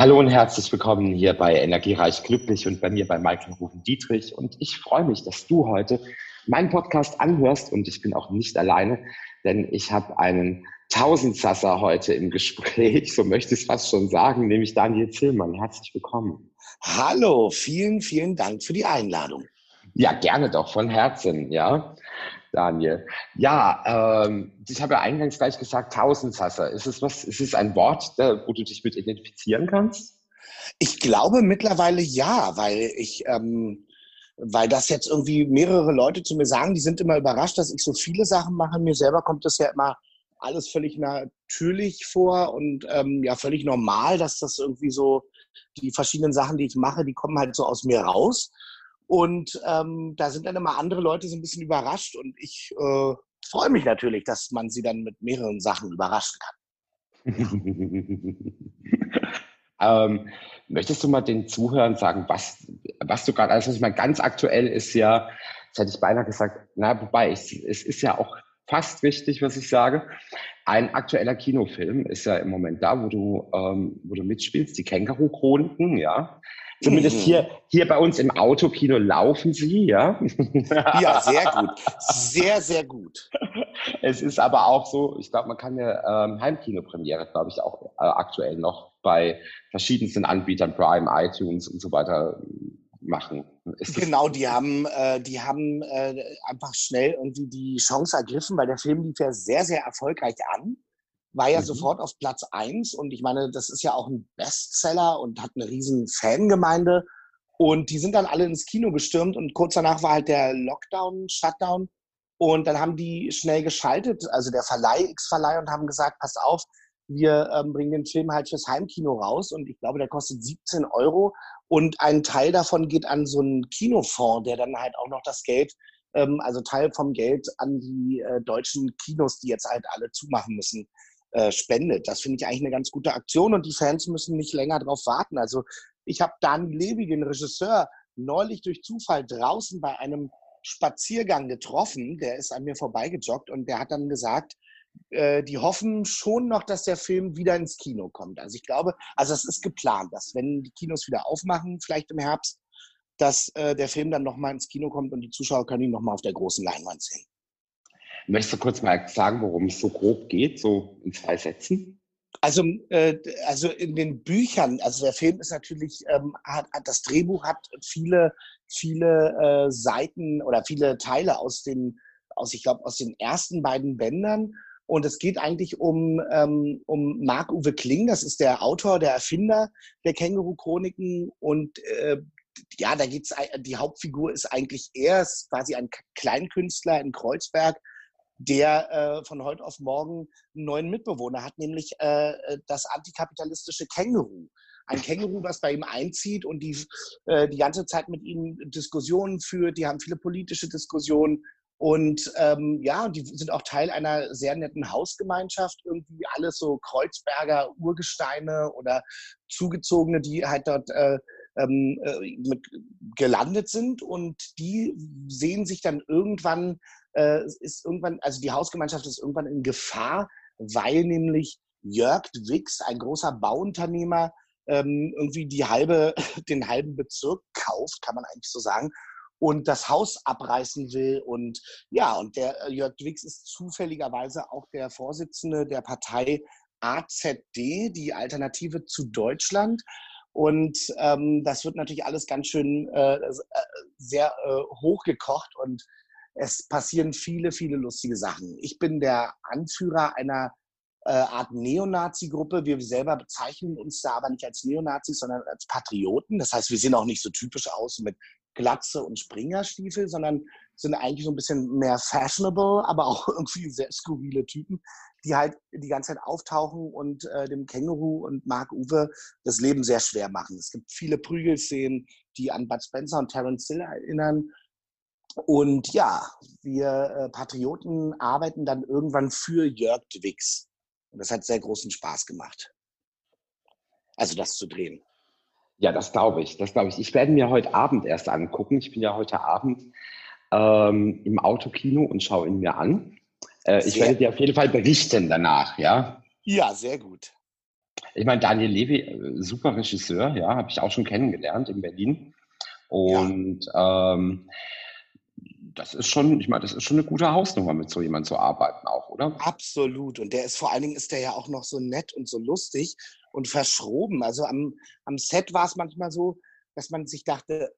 Hallo und herzlich willkommen hier bei Energiereich Glücklich und bei mir bei Michael Rufen Dietrich. Und ich freue mich, dass du heute meinen Podcast anhörst und ich bin auch nicht alleine, denn ich habe einen Tausendsasser heute im Gespräch, so möchte ich es fast schon sagen, nämlich Daniel Zillmann. Herzlich willkommen. Hallo, vielen, vielen Dank für die Einladung. Ja, gerne doch, von Herzen, ja. Daniel. Ja, ähm, ich habe ja eingangs gleich gesagt, Tausendsasser. Ist es was, ist es ein Wort, da, wo du dich mit identifizieren kannst? Ich glaube mittlerweile ja, weil ich, ähm, weil das jetzt irgendwie mehrere Leute zu mir sagen, die sind immer überrascht, dass ich so viele Sachen mache. Mir selber kommt das ja immer alles völlig natürlich vor und ähm, ja völlig normal, dass das irgendwie so die verschiedenen Sachen, die ich mache, die kommen halt so aus mir raus. Und ähm, da sind dann immer andere Leute so ein bisschen überrascht und ich äh, freue mich natürlich, dass man sie dann mit mehreren Sachen überraschen kann. ähm, möchtest du mal den Zuhörern sagen, was, was du gerade, also ich meine, ganz aktuell ist ja, das hätte ich beinahe gesagt, na, wobei, ich, es ist ja auch fast richtig, was ich sage. Ein aktueller Kinofilm ist ja im Moment da, wo du, ähm, wo du mitspielst, die Känguru-Chroniken, ja. Zumindest mhm. hier, hier bei uns im Autokino laufen sie, ja. Ja, sehr gut. Sehr, sehr gut. Es ist aber auch so, ich glaube, man kann ja ähm, Heimkinopremiere, glaube ich, auch äh, aktuell noch bei verschiedensten Anbietern, Prime, iTunes und so weiter machen. Ist genau, die haben, äh, die haben äh, einfach schnell irgendwie die Chance ergriffen, weil der Film lief ja sehr, sehr erfolgreich an war ja mhm. sofort auf Platz eins und ich meine, das ist ja auch ein Bestseller und hat eine riesen Fangemeinde. Und die sind dann alle ins Kino gestürmt und kurz danach war halt der Lockdown, Shutdown. Und dann haben die schnell geschaltet, also der Verleih, X-Verleih und haben gesagt, passt auf, wir ähm, bringen den Film halt fürs Heimkino raus und ich glaube, der kostet 17 Euro. Und ein Teil davon geht an so einen Kinofonds, der dann halt auch noch das Geld ähm, also Teil vom Geld an die äh, deutschen Kinos, die jetzt halt alle zumachen müssen, äh, spendet. Das finde ich eigentlich eine ganz gute Aktion und die Fans müssen nicht länger darauf warten. Also ich habe Dani Levy, den Regisseur, neulich durch Zufall draußen bei einem Spaziergang getroffen. Der ist an mir vorbeigejoggt und der hat dann gesagt, äh, die hoffen schon noch, dass der Film wieder ins Kino kommt. Also ich glaube, also es ist geplant, dass wenn die Kinos wieder aufmachen, vielleicht im Herbst, dass äh, der Film dann nochmal ins Kino kommt und die Zuschauer können ihn nochmal auf der großen Leinwand sehen. Möchtest du kurz mal sagen, worum es so grob geht, so in zwei Sätzen? Also, äh, also in den Büchern, also der Film ist natürlich, ähm, hat, hat, das Drehbuch hat viele, viele äh, Seiten oder viele Teile aus den, aus, ich glaube, aus den ersten beiden Bändern. Und es geht eigentlich um, ähm, um Marc-Uwe Kling, das ist der Autor, der Erfinder der Känguru-Chroniken. Und äh, ja, da geht's, die Hauptfigur ist eigentlich er, ist quasi ein Kleinkünstler in Kreuzberg, der äh, von heute auf morgen einen neuen Mitbewohner hat, nämlich äh, äh, das antikapitalistische Känguru. Ein Känguru, was bei ihm einzieht und die, äh, die ganze Zeit mit ihm Diskussionen führt. Die haben viele politische Diskussionen. Und ähm, ja, die sind auch Teil einer sehr netten Hausgemeinschaft. Irgendwie alles so Kreuzberger Urgesteine oder Zugezogene, die halt dort äh, ähm, äh, mit gelandet sind. Und die sehen sich dann irgendwann äh, ist irgendwann, also die Hausgemeinschaft ist irgendwann in Gefahr, weil nämlich Jörg Wix, ein großer Bauunternehmer, ähm, irgendwie die halbe, den halben Bezirk kauft, kann man eigentlich so sagen, und das Haus abreißen will. Und ja, und der äh, Jörg Wix ist zufälligerweise auch der Vorsitzende der Partei AZD, die Alternative zu Deutschland. Und ähm, das wird natürlich alles ganz schön äh, äh sehr äh, hochgekocht und es passieren viele, viele lustige Sachen. Ich bin der Anführer einer äh, Art Neonazi-Gruppe. Wir selber bezeichnen uns da aber nicht als Neonazis, sondern als Patrioten. Das heißt, wir sehen auch nicht so typisch aus mit Glatze und Springerstiefel, sondern sind eigentlich so ein bisschen mehr fashionable, aber auch irgendwie sehr skurrile Typen, die halt die ganze Zeit auftauchen und äh, dem Känguru und Mark Uwe das Leben sehr schwer machen. Es gibt viele Prügelszenen, die an Bud Spencer und Terence Hill erinnern. Und ja, wir äh, Patrioten arbeiten dann irgendwann für Jörg Dwix. Und das hat sehr großen Spaß gemacht. Also das zu drehen. Ja, das glaube ich. Das glaube ich. Ich werde mir heute Abend erst angucken. Ich bin ja heute Abend ähm, im Autokino und schaue ihn mir an. Äh, ich werde dir auf jeden Fall berichten danach, ja? Ja, sehr gut. Ich meine, Daniel Levy, äh, super Regisseur, ja, habe ich auch schon kennengelernt in Berlin. Und ja. ähm, das ist schon, ich meine, das ist schon eine gute Hausnummer, mit so jemandem zu arbeiten auch, oder? Absolut. Und der ist vor allen Dingen ist der ja auch noch so nett und so lustig und verschroben. Also am, am Set war es manchmal so, dass man sich dachte,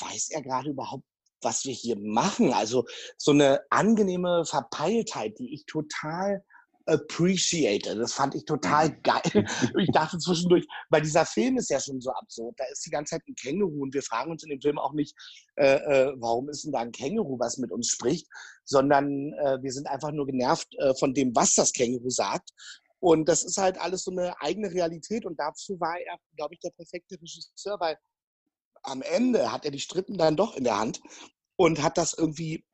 weiß er gerade überhaupt, was wir hier machen? Also so eine angenehme Verpeiltheit, die ich total appreciate. Das fand ich total mhm. geil. ich dachte zwischendurch, weil dieser Film ist ja schon so absurd. Da ist die ganze Zeit ein Känguru und wir fragen uns in dem Film auch nicht, äh, äh, warum ist denn da ein Känguru, was mit uns spricht, sondern äh, wir sind einfach nur genervt äh, von dem, was das Känguru sagt. Und das ist halt alles so eine eigene Realität und dazu war er, glaube ich, der perfekte Regisseur, weil am Ende hat er die Strippen dann doch in der Hand und hat das irgendwie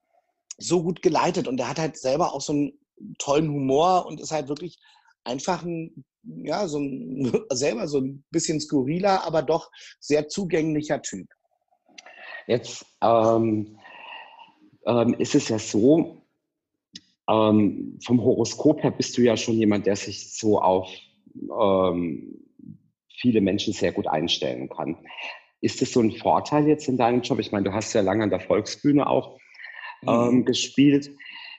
so gut geleitet und er hat halt selber auch so ein tollen Humor und ist halt wirklich einfach ein, ja, so ein, selber so ein bisschen skurriler, aber doch sehr zugänglicher Typ. Jetzt ähm, ähm, ist es ja so, ähm, vom Horoskop her bist du ja schon jemand, der sich so auf ähm, viele Menschen sehr gut einstellen kann. Ist das so ein Vorteil jetzt in deinem Job? Ich meine, du hast ja lange an der Volksbühne auch ähm, mhm. gespielt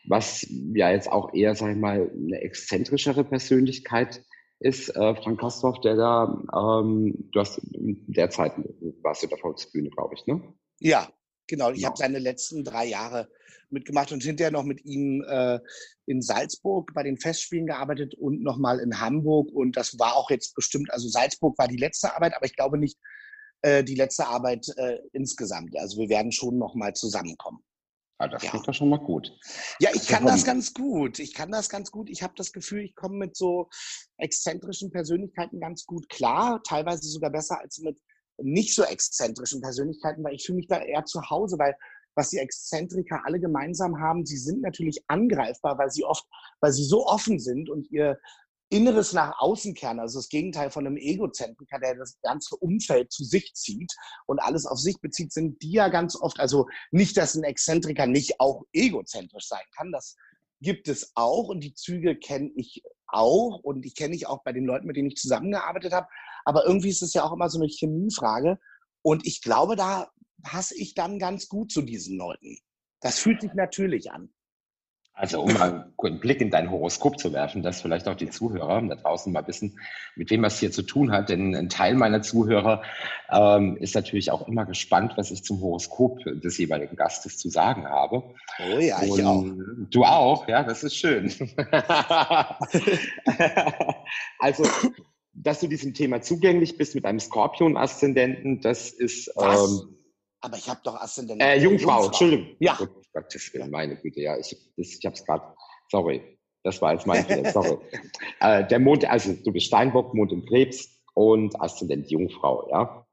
was ja jetzt auch eher, sag ich mal, eine exzentrischere Persönlichkeit ist, äh, Frank Kastorf, der da, ähm, du hast in der Zeit warst du der Volksbühne, glaube ich, ne? Ja, genau. Ich genau. habe seine letzten drei Jahre mitgemacht und hinterher noch mit ihm äh, in Salzburg bei den Festspielen gearbeitet und nochmal in Hamburg. Und das war auch jetzt bestimmt, also Salzburg war die letzte Arbeit, aber ich glaube nicht äh, die letzte Arbeit äh, insgesamt. Also wir werden schon nochmal zusammenkommen. Ah, das ja. klingt doch schon mal gut. Ja, ich kann das ganz gut. Ich kann das ganz gut. Ich habe das Gefühl, ich komme mit so exzentrischen Persönlichkeiten ganz gut klar, teilweise sogar besser als mit nicht so exzentrischen Persönlichkeiten, weil ich fühle mich da eher zu Hause, weil was die Exzentriker alle gemeinsam haben, sie sind natürlich angreifbar, weil sie oft, weil sie so offen sind und ihr Inneres nach außen kehren, also das Gegenteil von einem Egozentriker, der das ganze Umfeld zu sich zieht und alles auf sich bezieht, sind die ja ganz oft, also nicht, dass ein Exzentriker nicht auch egozentrisch sein kann, das gibt es auch und die Züge kenne ich auch und ich kenne ich auch bei den Leuten, mit denen ich zusammengearbeitet habe, aber irgendwie ist es ja auch immer so eine Chemiefrage und ich glaube, da passe ich dann ganz gut zu diesen Leuten. Das fühlt sich natürlich an. Also um mal einen Blick in dein Horoskop zu werfen, dass vielleicht auch die Zuhörer da draußen mal wissen, mit wem was hier zu tun hat. Denn ein Teil meiner Zuhörer ähm, ist natürlich auch immer gespannt, was ich zum Horoskop des jeweiligen Gastes zu sagen habe. Oh ja, Und ich auch. Du auch, ja, das ist schön. also, dass du diesem Thema zugänglich bist mit einem Skorpion-Aszendenten, das ist... Ähm, aber ich habe doch Aszendent. Äh, Jungfrau, Jungfrau, Entschuldigung. Ja. Gottes Willen, meine Güte, ja. Ich, ich habe es gerade, sorry, das war jetzt mein Fehler, sorry. äh, der Mond, also du bist Steinbock, Mond im Krebs und Aszendent Jungfrau, ja.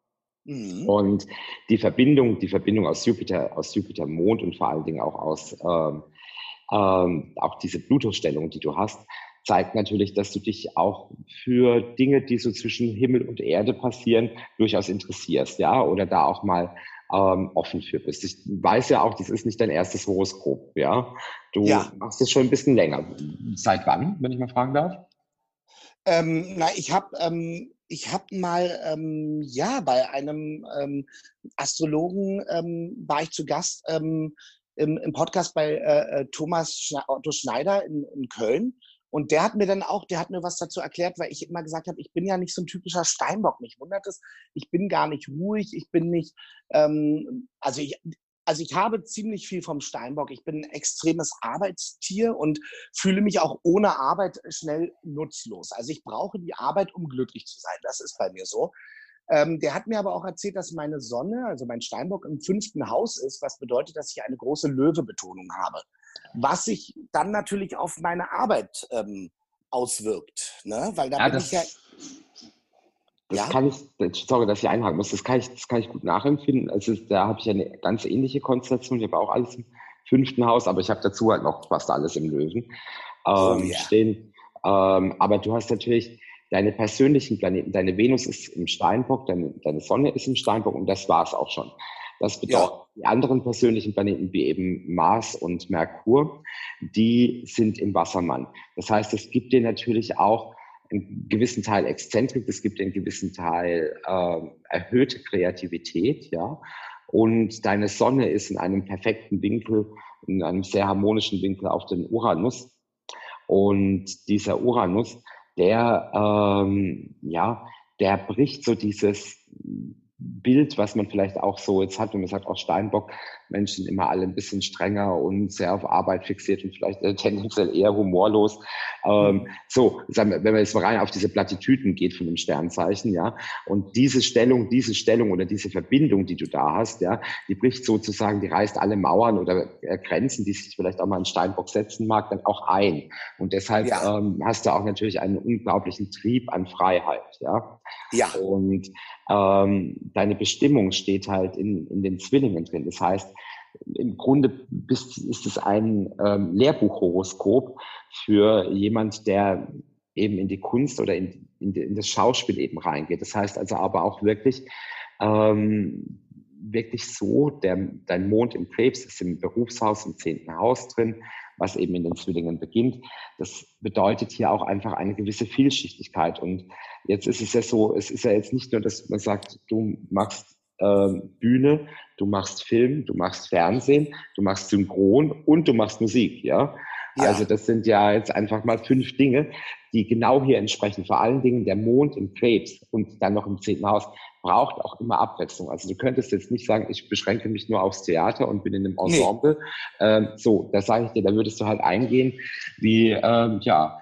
Mhm. Und die Verbindung, die Verbindung aus Jupiter, aus Jupiter Mond und vor allen Dingen auch aus ähm, ähm, auch diese Pluto-Stellung, die du hast, zeigt natürlich, dass du dich auch für Dinge, die so zwischen Himmel und Erde passieren, durchaus interessierst, ja, oder da auch mal ähm, offen für bist. Ich weiß ja auch, das ist nicht dein erstes Horoskop, ja. Du ja. machst es schon ein bisschen länger. Seit wann, wenn ich mal fragen darf? Ähm, na, ich habe ähm, ich habe mal ähm, ja bei einem ähm, Astrologen ähm, war ich zu Gast ähm, im, im Podcast bei äh, äh Thomas Otto Schneider in, in Köln und der hat mir dann auch, der hat mir was dazu erklärt, weil ich immer gesagt habe, ich bin ja nicht so ein typischer Steinbock. Mich wundert es, ich bin gar nicht ruhig, ich bin nicht, ähm, also ich, also ich habe ziemlich viel vom Steinbock. Ich bin ein extremes Arbeitstier und fühle mich auch ohne Arbeit schnell nutzlos. Also ich brauche die Arbeit, um glücklich zu sein. Das ist bei mir so. Ähm, der hat mir aber auch erzählt, dass meine Sonne, also mein Steinbock, im fünften Haus ist, was bedeutet, dass ich eine große Löwe-Betonung habe. Was sich dann natürlich auf meine Arbeit ähm, auswirkt. Ne? Weil da ja, bin ich ja. Das ja? kann ich, sorry, dass ich einhaken muss, das kann ich, das kann ich gut nachempfinden. Also da habe ich eine ganz ähnliche Konstellation. Ich habe auch alles im fünften Haus, aber ich habe dazu halt noch fast alles im Löwen oh ähm, oh, ja. stehen. Ähm, aber du hast natürlich deine persönlichen Planeten, deine Venus ist im Steinbock, deine, deine Sonne ist im Steinbock und das war es auch schon. Das bedeutet, ja. die anderen persönlichen Planeten wie eben Mars und Merkur, die sind im Wassermann. Das heißt, es gibt dir natürlich auch einen gewissen Teil Exzentrik, es gibt einen gewissen Teil äh, erhöhte Kreativität, ja. Und deine Sonne ist in einem perfekten Winkel, in einem sehr harmonischen Winkel auf den Uranus. Und dieser Uranus, der, ähm, ja, der bricht so dieses Bild, was man vielleicht auch so jetzt hat, wenn man sagt, auch Steinbock, Menschen immer alle ein bisschen strenger und sehr auf Arbeit fixiert und vielleicht äh, tendenziell eher humorlos. Ähm, mhm. so, wenn man jetzt mal rein auf diese Plattitüden geht von dem Sternzeichen, ja, und diese Stellung, diese Stellung oder diese Verbindung, die du da hast, ja, die bricht sozusagen, die reißt alle Mauern oder äh, Grenzen, die sich vielleicht auch mal ein Steinbock setzen mag, dann auch ein. Und deshalb ja. ähm, hast du auch natürlich einen unglaublichen Trieb an Freiheit, ja. Ja. Und ähm, deine Bestimmung steht halt in, in den Zwillingen drin. Das heißt, im Grunde bist, ist es ein ähm, Lehrbuchhoroskop für jemand, der eben in die Kunst oder in, in, in, das Schauspiel eben reingeht. Das heißt also aber auch wirklich, ähm, wirklich so, der, dein Mond im Krebs ist im Berufshaus im zehnten Haus drin, was eben in den Zwillingen beginnt. Das bedeutet hier auch einfach eine gewisse Vielschichtigkeit. Und jetzt ist es ja so, es ist ja jetzt nicht nur, dass man sagt, du machst äh, Bühne, du machst Film, du machst Fernsehen, du machst Synchron und du machst Musik, ja. Ja. Also das sind ja jetzt einfach mal fünf Dinge, die genau hier entsprechen. Vor allen Dingen der Mond im Krebs und dann noch im zehnten Haus braucht auch immer Abwechslung. Also du könntest jetzt nicht sagen, ich beschränke mich nur aufs Theater und bin in einem Ensemble. Nee. Ähm, so, da sage ich dir, da würdest du halt eingehen, wie ähm, ja,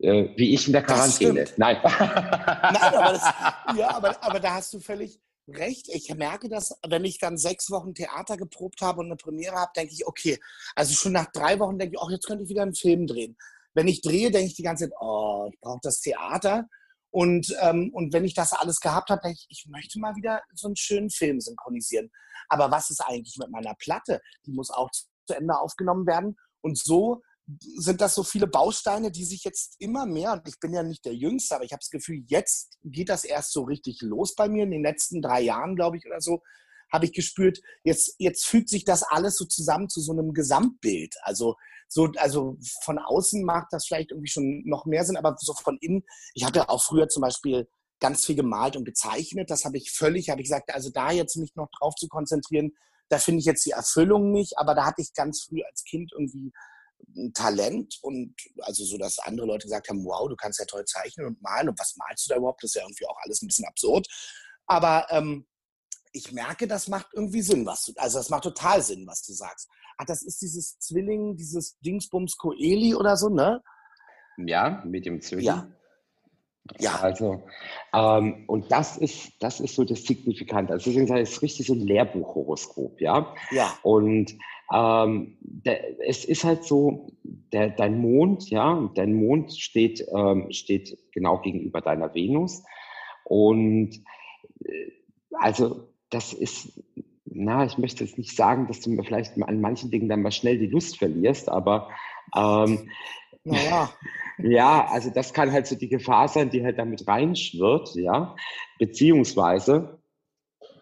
äh, wie ich in der Quarantäne. Nein. Nein, aber, das, ja, aber, aber da hast du völlig, recht. Ich merke das, wenn ich dann sechs Wochen Theater geprobt habe und eine Premiere habe, denke ich, okay, also schon nach drei Wochen denke ich, oh, jetzt könnte ich wieder einen Film drehen. Wenn ich drehe, denke ich die ganze Zeit, oh, ich brauche das Theater. Und, ähm, und wenn ich das alles gehabt habe, denke ich, ich möchte mal wieder so einen schönen Film synchronisieren. Aber was ist eigentlich mit meiner Platte? Die muss auch zu Ende aufgenommen werden. Und so sind das so viele Bausteine, die sich jetzt immer mehr, und ich bin ja nicht der Jüngste, aber ich habe das Gefühl, jetzt geht das erst so richtig los bei mir. In den letzten drei Jahren, glaube ich, oder so, habe ich gespürt, jetzt, jetzt fügt sich das alles so zusammen zu so einem Gesamtbild. Also, so, also von außen macht das vielleicht irgendwie schon noch mehr Sinn, aber so von innen, ich hatte auch früher zum Beispiel ganz viel gemalt und gezeichnet. Das habe ich völlig, habe ich gesagt, also da jetzt mich noch drauf zu konzentrieren, da finde ich jetzt die Erfüllung nicht, aber da hatte ich ganz früh als Kind irgendwie Talent und also so, dass andere Leute gesagt haben, wow, du kannst ja toll zeichnen und malen und was malst du da überhaupt? Das ist ja irgendwie auch alles ein bisschen absurd. Aber ähm, ich merke, das macht irgendwie Sinn, was du, also das macht total Sinn, was du sagst. Ach, das ist dieses Zwilling, dieses Dingsbums Coeli oder so, ne? Ja, mit dem Zwilling. Ja. Ja. Also, ähm, und das ist, das ist so das Signifikante. Also deswegen ich, es ist richtig so ein Lehrbuchhoroskop, ja. Ja. Und ähm, der, es ist halt so, der, dein Mond, ja, dein Mond steht, ähm, steht genau gegenüber deiner Venus. Und äh, also das ist, na, ich möchte jetzt nicht sagen, dass du mir vielleicht an manchen Dingen dann mal schnell die Lust verlierst, aber ähm, naja. ja, also das kann halt so die Gefahr sein, die halt damit reinschwirrt, ja, beziehungsweise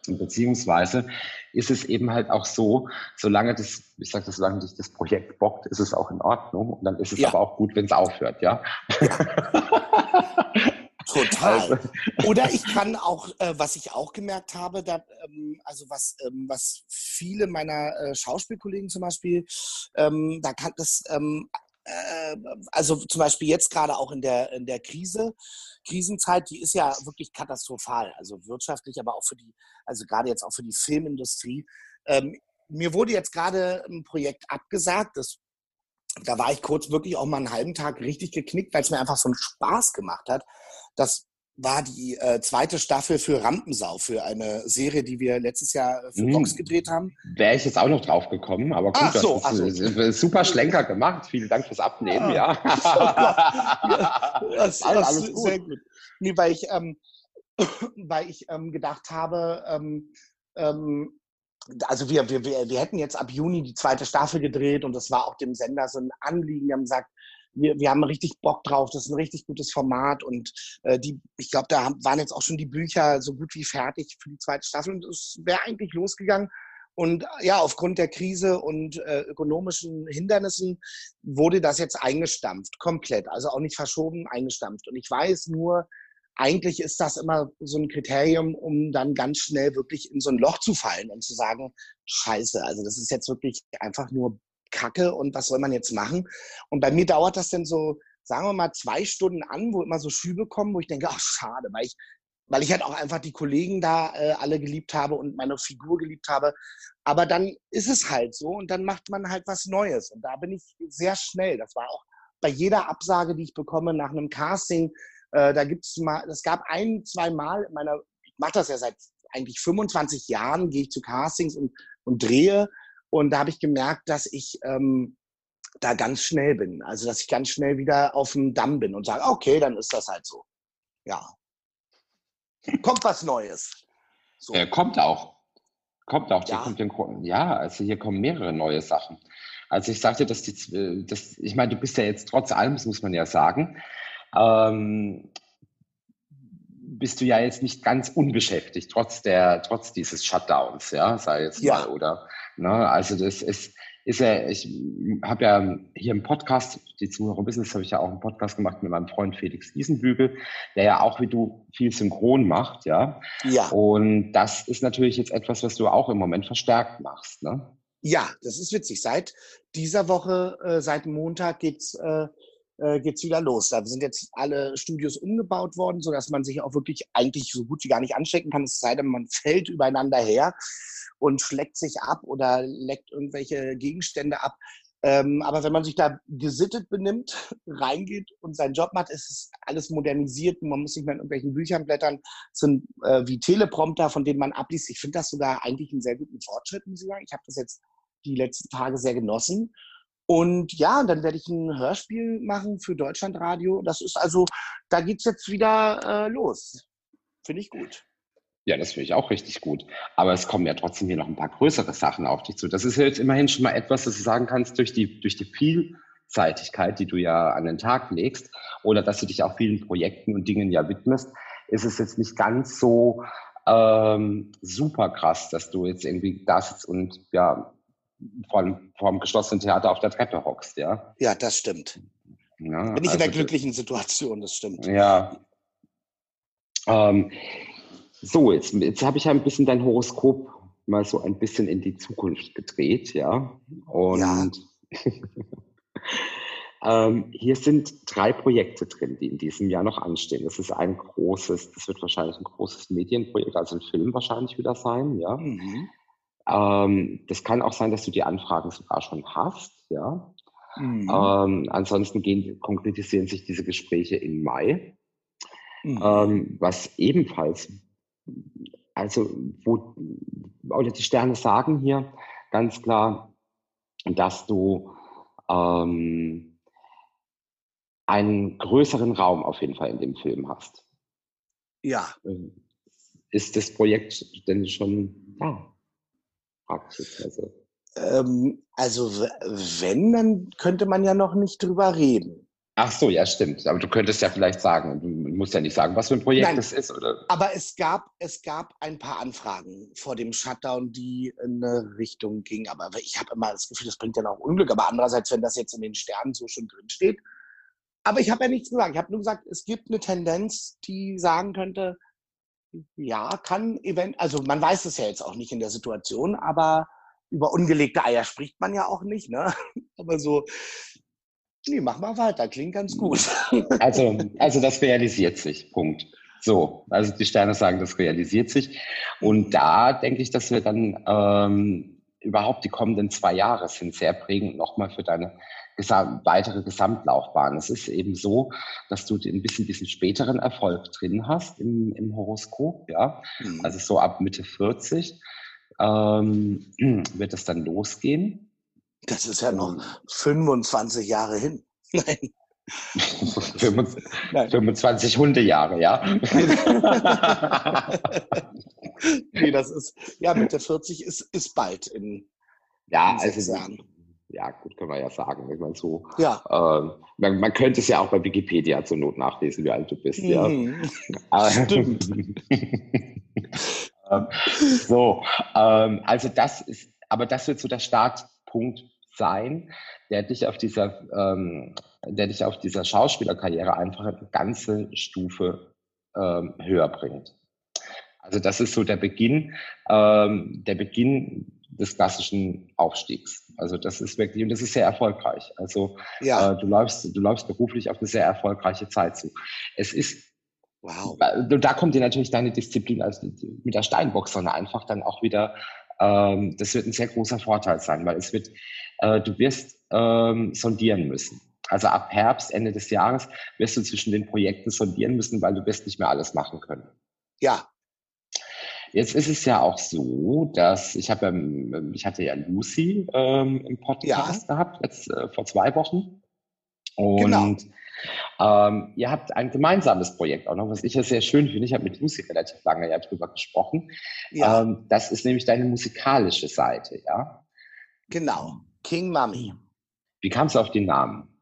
beziehungsweise ist es eben halt auch so, solange das, ich sage das, solange dich das Projekt bockt, ist es auch in Ordnung. Und dann ist es ja. aber auch gut, wenn es aufhört, ja. ja. Total. Also. Oder ich kann auch, äh, was ich auch gemerkt habe, da, ähm, also was, ähm, was viele meiner äh, Schauspielkollegen zum Beispiel, ähm, da kann das ähm, äh, also zum Beispiel jetzt gerade auch in der, in der Krise, Krisenzeit, die ist ja wirklich katastrophal, also wirtschaftlich, aber auch für die, also gerade jetzt auch für die Filmindustrie. Ähm, mir wurde jetzt gerade ein Projekt abgesagt, das, da war ich kurz wirklich auch mal einen halben Tag richtig geknickt, weil es mir einfach so einen Spaß gemacht hat. Das war die äh, zweite Staffel für Rampensau, für eine Serie, die wir letztes Jahr für hm. Gedreht haben. Wäre ich jetzt auch noch drauf gekommen, aber gut, ach so, das ist so. super Schlenker gemacht. Vielen Dank fürs Abnehmen, ah. ja. ja. das, alles, alles gut. Sehr gut. Nee, weil ich, ähm, weil ich ähm, gedacht habe, ähm, ähm, also wir, wir, wir, wir hätten jetzt ab Juni die zweite Staffel gedreht und das war auch dem Sender so ein Anliegen. Die haben gesagt, wir, wir haben richtig Bock drauf, das ist ein richtig gutes Format und äh, die, ich glaube, da waren jetzt auch schon die Bücher so gut wie fertig für die zweite Staffel und es wäre eigentlich losgegangen. Und ja, aufgrund der Krise und äh, ökonomischen Hindernissen wurde das jetzt eingestampft, komplett. Also auch nicht verschoben, eingestampft. Und ich weiß nur, eigentlich ist das immer so ein Kriterium, um dann ganz schnell wirklich in so ein Loch zu fallen und zu sagen, scheiße, also das ist jetzt wirklich einfach nur Kacke und was soll man jetzt machen? Und bei mir dauert das dann so, sagen wir mal, zwei Stunden an, wo immer so Schübe kommen, wo ich denke, ach schade, weil ich, weil ich halt auch einfach die Kollegen da äh, alle geliebt habe und meine Figur geliebt habe. Aber dann ist es halt so und dann macht man halt was Neues. Und da bin ich sehr schnell. Das war auch bei jeder Absage, die ich bekomme nach einem Casting, äh, da gibt's mal, es gab ein, zwei Mal in meiner, ich mache das ja seit eigentlich 25 Jahren, gehe ich zu Castings und, und drehe. Und da habe ich gemerkt, dass ich ähm, da ganz schnell bin. Also dass ich ganz schnell wieder auf dem Damm bin und sage, okay, dann ist das halt so. Ja. Kommt was Neues. So. Ja, kommt auch. Kommt auch. Ja. Kommt ja, also hier kommen mehrere neue Sachen. Also ich sagte, dass die, dass, ich meine, du bist ja jetzt trotz allem, das muss man ja sagen, ähm, bist du ja jetzt nicht ganz unbeschäftigt, trotz der, trotz dieses Shutdowns, ja, sei jetzt ja. mal, oder, ne, also das ist, ist ja, ich habe ja hier im Podcast, die Zuhörer das habe ich ja auch einen Podcast gemacht mit meinem Freund Felix Wiesenbügel, der ja auch wie du viel synchron macht, ja. Ja. Und das ist natürlich jetzt etwas, was du auch im Moment verstärkt machst, ne? Ja, das ist witzig. Seit dieser Woche, äh, seit Montag geht's äh, äh, geht's wieder los. Da sind jetzt alle Studios umgebaut worden, so dass man sich auch wirklich eigentlich so gut wie gar nicht anstecken kann. Es sei denn, man fällt übereinander her und schlägt sich ab oder leckt irgendwelche Gegenstände ab. Ähm, aber wenn man sich da gesittet benimmt, reingeht und seinen Job macht, ist es alles modernisiert. Man muss nicht mehr in irgendwelchen Büchern blättern. Es sind äh, wie Teleprompter, von denen man abliest. Ich finde das sogar eigentlich einen sehr guten Fortschritt, muss ich sagen. Ich habe das jetzt die letzten Tage sehr genossen. Und ja, dann werde ich ein Hörspiel machen für Deutschlandradio. Das ist also, da geht's jetzt wieder äh, los. Finde ich gut. Ja, das finde ich auch richtig gut. Aber es kommen ja trotzdem hier noch ein paar größere Sachen auf dich zu. Das ist jetzt immerhin schon mal etwas, das du sagen kannst, durch die, durch die Vielseitigkeit, die du ja an den Tag legst, oder dass du dich auch vielen Projekten und Dingen ja widmest, ist es jetzt nicht ganz so ähm, super krass, dass du jetzt irgendwie da sitzt und ja vor, vor dem geschlossenen Theater auf der Treppe hockst, ja. Ja, das stimmt. Ja, Bin ich also in der glücklichen Situation, das stimmt. Ja. Ähm, so, jetzt, jetzt habe ich ja ein bisschen dein Horoskop mal so ein bisschen in die Zukunft gedreht, ja. Und ja. ähm, hier sind drei Projekte drin, die in diesem Jahr noch anstehen. Das ist ein großes, das wird wahrscheinlich ein großes Medienprojekt, also ein Film wahrscheinlich wieder sein, ja. Mhm. Ähm, das kann auch sein, dass du die Anfragen sogar schon hast, ja. Mhm. Ähm, ansonsten gehen, konkretisieren sich diese Gespräche im Mai. Mhm. Ähm, was ebenfalls also wo, oder die Sterne sagen hier ganz klar, dass du ähm, einen größeren Raum auf jeden Fall in dem Film hast. Ja. Ist das Projekt denn schon da? Praktisch. Also. Ähm, also wenn, dann könnte man ja noch nicht drüber reden. Ach so, ja, stimmt. Aber du könntest ja vielleicht sagen, du musst ja nicht sagen, was für ein Projekt Nein, es ist, oder? Aber es gab, es gab ein paar Anfragen vor dem Shutdown, die in eine Richtung gingen. Aber ich habe immer das Gefühl, das bringt ja noch Unglück. Aber andererseits, wenn das jetzt in den Sternen so schon drin steht. Aber ich habe ja nichts gesagt. Ich habe nur gesagt, es gibt eine Tendenz, die sagen könnte, ja, kann event, also man weiß es ja jetzt auch nicht in der Situation, aber über ungelegte Eier spricht man ja auch nicht, ne? Aber so, Nee, mach mal weiter, klingt ganz gut. Also, also das realisiert sich, Punkt. So, also die Sterne sagen, das realisiert sich. Und da denke ich, dass wir dann ähm, überhaupt die kommenden zwei Jahre sind sehr prägend nochmal für deine gesam weitere Gesamtlaufbahn. Es ist eben so, dass du ein bisschen diesen späteren Erfolg drin hast im, im Horoskop, ja. Mhm. Also so ab Mitte 40 ähm, wird es dann losgehen. Das ist ja noch 25 Jahre hin. Nein. 25 Hundejahre, ja. nee, das ist, ja, Mitte 40 ist, ist bald in, ja, in also, Jahren. Ja, gut, können wir ja sagen. Ich meine, so, ja. Ähm, man, man, könnte es ja auch bei Wikipedia zur Not nachlesen, wie alt du bist. Ja. Mhm. Stimmt. Ähm, so, ähm, also das ist, aber das wird so der Startpunkt sein, der dich auf dieser, ähm, der dich auf dieser Schauspielerkarriere einfach eine ganze Stufe ähm, höher bringt. Also das ist so der Beginn, ähm, der Beginn des klassischen Aufstiegs. Also das ist wirklich, und das ist sehr erfolgreich. Also ja. äh, du läufst, du läufst beruflich auf eine sehr erfolgreiche Zeit zu. Es ist Wow. Da kommt dir natürlich deine Disziplin als mit der Steinboxsonne einfach dann auch wieder, ähm, das wird ein sehr großer Vorteil sein, weil es wird, äh, du wirst ähm, sondieren müssen. Also ab Herbst, Ende des Jahres wirst du zwischen den Projekten sondieren müssen, weil du wirst nicht mehr alles machen können. Ja, Jetzt ist es ja auch so, dass ich habe, ähm, ich hatte ja Lucy ähm, im Podcast ja. gehabt, jetzt äh, vor zwei Wochen. Und genau. ähm, ihr habt ein gemeinsames Projekt auch noch, was ich ja sehr schön finde. Ich habe mit Lucy relativ lange ja drüber gesprochen. Ja. Ähm, das ist nämlich deine musikalische Seite, ja? Genau, King Mummy. Wie kamst du auf den Namen?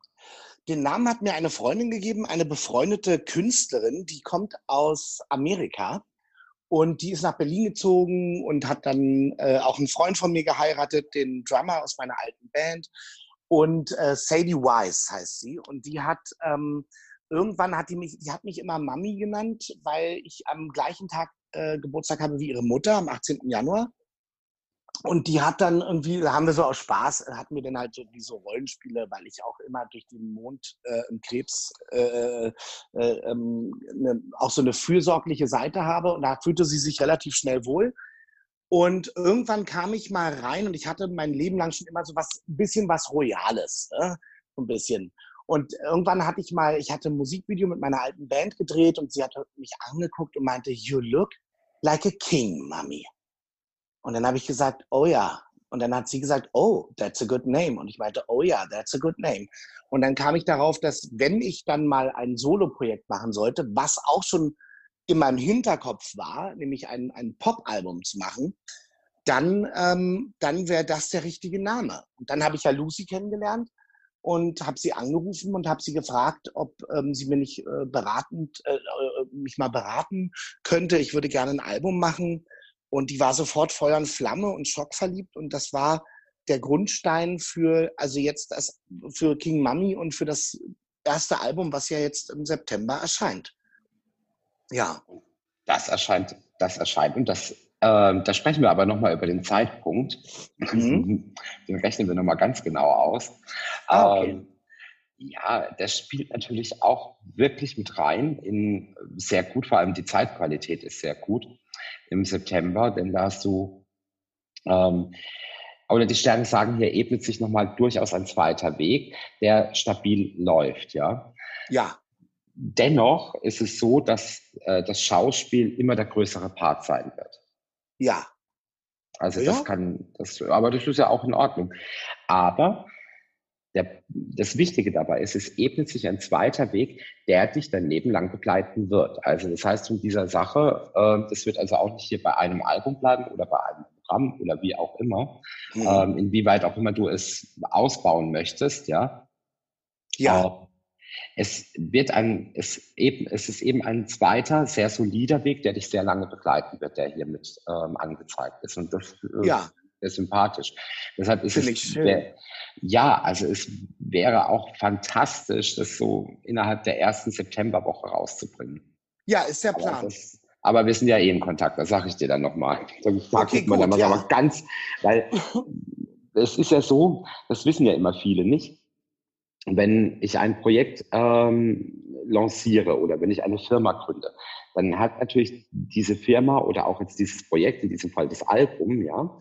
Den Namen hat mir eine Freundin gegeben, eine befreundete Künstlerin, die kommt aus Amerika und die ist nach Berlin gezogen und hat dann äh, auch einen Freund von mir geheiratet, den Drummer aus meiner alten Band. Und äh, Sadie Wise heißt sie. Und die hat ähm, irgendwann hat die mich, die hat mich immer Mami genannt, weil ich am gleichen Tag äh, Geburtstag habe wie ihre Mutter, am 18. Januar. Und die hat dann irgendwie, da haben wir so aus Spaß, äh, hatten wir dann halt so wie so Rollenspiele, weil ich auch immer durch den Mond äh, im Krebs äh, äh, ähm, ne, auch so eine fürsorgliche Seite habe. Und da fühlte sie sich relativ schnell wohl. Und irgendwann kam ich mal rein und ich hatte mein Leben lang schon immer so was, ein bisschen was Royales, ne? ein bisschen. Und irgendwann hatte ich mal, ich hatte ein Musikvideo mit meiner alten Band gedreht und sie hat mich angeguckt und meinte, you look like a king, Mami. Und dann habe ich gesagt, oh ja. Und dann hat sie gesagt, oh, that's a good name. Und ich meinte, oh ja, that's a good name. Und dann kam ich darauf, dass wenn ich dann mal ein Solo-Projekt machen sollte, was auch schon in meinem Hinterkopf war, nämlich ein, ein Pop-Album zu machen, dann, ähm, dann wäre das der richtige Name. Und dann habe ich ja Lucy kennengelernt und habe sie angerufen und habe sie gefragt, ob ähm, sie mir nicht äh, beratend, äh, äh mich mal beraten könnte. Ich würde gerne ein Album machen und die war sofort Feuer und Flamme und schockverliebt. Und das war der Grundstein für, also jetzt das, für King Mummy und für das erste Album, was ja jetzt im September erscheint. Ja. Das erscheint, das erscheint. Und das, äh, da sprechen wir aber nochmal über den Zeitpunkt. Mhm. Den rechnen wir nochmal ganz genau aus. Ah, okay. ähm, ja, das spielt natürlich auch wirklich mit rein in sehr gut, vor allem die Zeitqualität ist sehr gut im September, denn da hast du, ähm, oder die Sterne sagen, hier ebnet sich nochmal durchaus ein zweiter Weg, der stabil läuft, ja. Ja. Dennoch ist es so, dass äh, das Schauspiel immer der größere Part sein wird. Ja. Also ja. das kann, das, aber das ist ja auch in Ordnung. Aber der, das Wichtige dabei ist, es ebnet sich ein zweiter Weg, der dich dein Leben lang begleiten wird. Also das heißt, von dieser Sache, äh, das wird also auch nicht hier bei einem Album bleiben oder bei einem Programm oder wie auch immer, mhm. ähm, inwieweit auch immer du es ausbauen möchtest, ja. Ja. Äh, es wird ein, es eben, es ist eben ein zweiter, sehr solider Weg, der dich sehr lange begleiten wird, der hier mit ähm, angezeigt ist. Und das äh, ja sympathisch. Deshalb ist Finde es, wär, ja, also es wäre auch fantastisch, das so innerhalb der ersten Septemberwoche rauszubringen. Ja, ist der Plan. Aber, das, aber wir sind ja eh in Kontakt, das sage ich dir dann nochmal. Okay, gut, dann ja. ganz, weil es ist ja so, das wissen ja immer viele nicht. Wenn ich ein Projekt ähm, lanciere oder wenn ich eine Firma gründe, dann hat natürlich diese Firma oder auch jetzt dieses Projekt, in diesem Fall das Album, ja,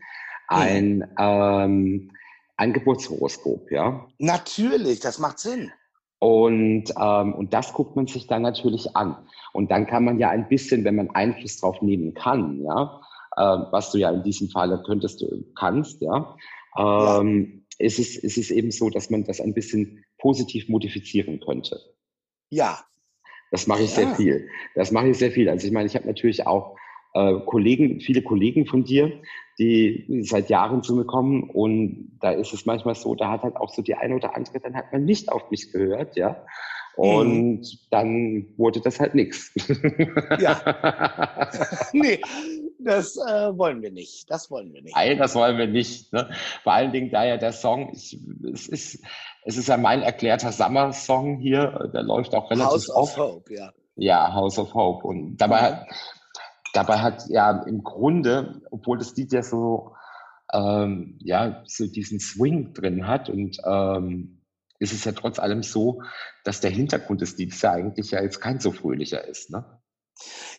ein, ähm, ein Geburtshoroskop, ja. Natürlich, das macht Sinn. Und, ähm, und das guckt man sich dann natürlich an. Und dann kann man ja ein bisschen, wenn man Einfluss drauf nehmen kann, ja, äh, was du ja in diesem Falle könntest du kannst, ja, ähm, ja. Ist, es, ist es eben so, dass man das ein bisschen positiv modifizieren könnte. Ja. Das mache ich ja. sehr viel. Das mache ich sehr viel. Also ich meine, ich habe natürlich auch äh, Kollegen, viele Kollegen von dir, die seit Jahren zu mir kommen und da ist es manchmal so, da hat halt auch so die eine oder andere, dann hat man nicht auf mich gehört, ja. Und mhm. dann wurde das halt nichts. Ja. nee, Das äh, wollen wir nicht. Das wollen wir nicht. Nein, das wollen wir nicht. Ne? Vor allen Dingen, da ja der Song, ich, es, ist, es ist ja mein erklärter Summer-Song hier, der läuft auch relativ House of Hope, ja. Ja, House of Hope. Und dabei, mhm. Dabei hat ja im Grunde, obwohl das Lied ja so, ähm, ja, so diesen Swing drin hat und ähm, ist es ja trotz allem so, dass der Hintergrund des Liedes ja eigentlich ja jetzt kein so fröhlicher ist, ne?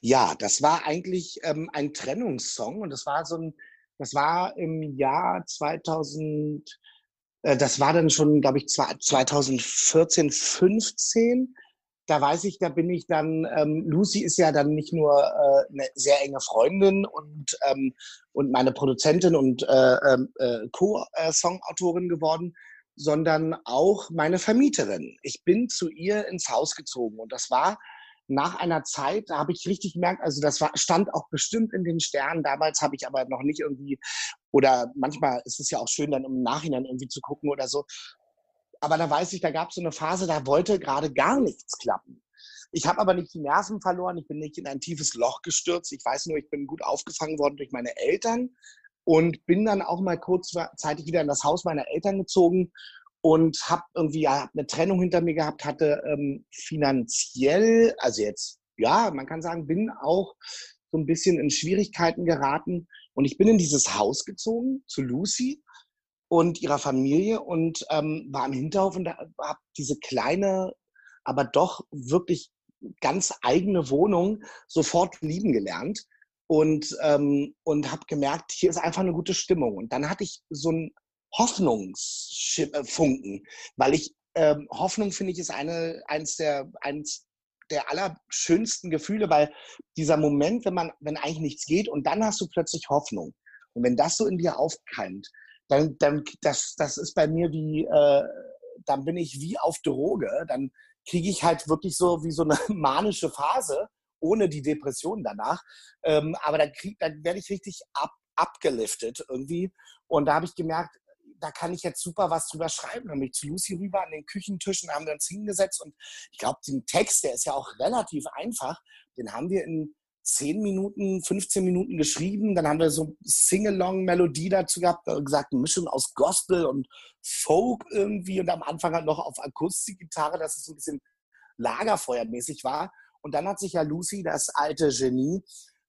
Ja, das war eigentlich ähm, ein Trennungssong und das war so ein, das war im Jahr 2000, äh, das war dann schon, glaube ich, 2014, 15. Da weiß ich, da bin ich dann, ähm, Lucy ist ja dann nicht nur äh, eine sehr enge Freundin und, ähm, und meine Produzentin und äh, ähm, äh, Co-Songautorin geworden, sondern auch meine Vermieterin. Ich bin zu ihr ins Haus gezogen und das war nach einer Zeit, da habe ich richtig gemerkt, also das war, stand auch bestimmt in den Sternen. Damals habe ich aber noch nicht irgendwie, oder manchmal ist es ja auch schön, dann im Nachhinein irgendwie zu gucken oder so. Aber da weiß ich, da gab es so eine Phase, da wollte gerade gar nichts klappen. Ich habe aber nicht die Nerven verloren, ich bin nicht in ein tiefes Loch gestürzt. Ich weiß nur, ich bin gut aufgefangen worden durch meine Eltern und bin dann auch mal kurzzeitig wieder in das Haus meiner Eltern gezogen und habe irgendwie ja, eine Trennung hinter mir gehabt, hatte ähm, finanziell, also jetzt, ja, man kann sagen, bin auch so ein bisschen in Schwierigkeiten geraten. Und ich bin in dieses Haus gezogen zu Lucy und ihrer Familie und ähm, war im Hinterhof und habe diese kleine, aber doch wirklich ganz eigene Wohnung sofort lieben gelernt und, ähm, und habe gemerkt, hier ist einfach eine gute Stimmung. Und dann hatte ich so ein Hoffnungsfunken, weil ich ähm, Hoffnung finde ich ist eine eins der eins der allerschönsten Gefühle, weil dieser Moment, wenn man wenn eigentlich nichts geht und dann hast du plötzlich Hoffnung und wenn das so in dir aufkeimt, dann dann das das ist bei mir wie äh, dann bin ich wie auf Droge, dann kriege ich halt wirklich so wie so eine manische Phase ohne die Depression danach, ähm, aber dann krieg, dann werde ich richtig ab abgeliftet irgendwie. Und da habe ich gemerkt, da kann ich jetzt super was drüber schreiben. Dann bin ich zu Lucy rüber an den Küchentischen, haben wir uns hingesetzt. Und ich glaube, den Text, der ist ja auch relativ einfach, den haben wir in 10 Minuten, 15 Minuten geschrieben. Dann haben wir so Sing-Along-Melodie dazu gehabt, gesagt, eine Mischung aus Gospel und Folk irgendwie und am Anfang halt noch auf Akustikgitarre, dass es so ein bisschen Lagerfeuermäßig war. Und dann hat sich ja Lucy, das alte Genie,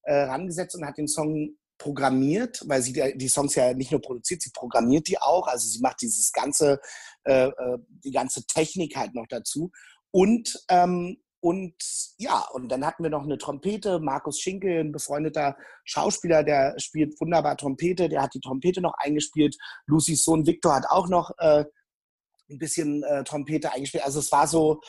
äh, rangesetzt und hat den Song programmiert, weil sie die Songs ja nicht nur produziert, sie programmiert die auch. Also sie macht dieses ganze, äh, äh, die ganze Technik halt noch dazu. Und, ähm, und ja, und dann hatten wir noch eine Trompete. Markus Schinkel, ein befreundeter Schauspieler, der spielt wunderbar Trompete, der hat die Trompete noch eingespielt. Lucys Sohn Victor hat auch noch äh, ein bisschen äh, Trompete eingespielt. Also es war so,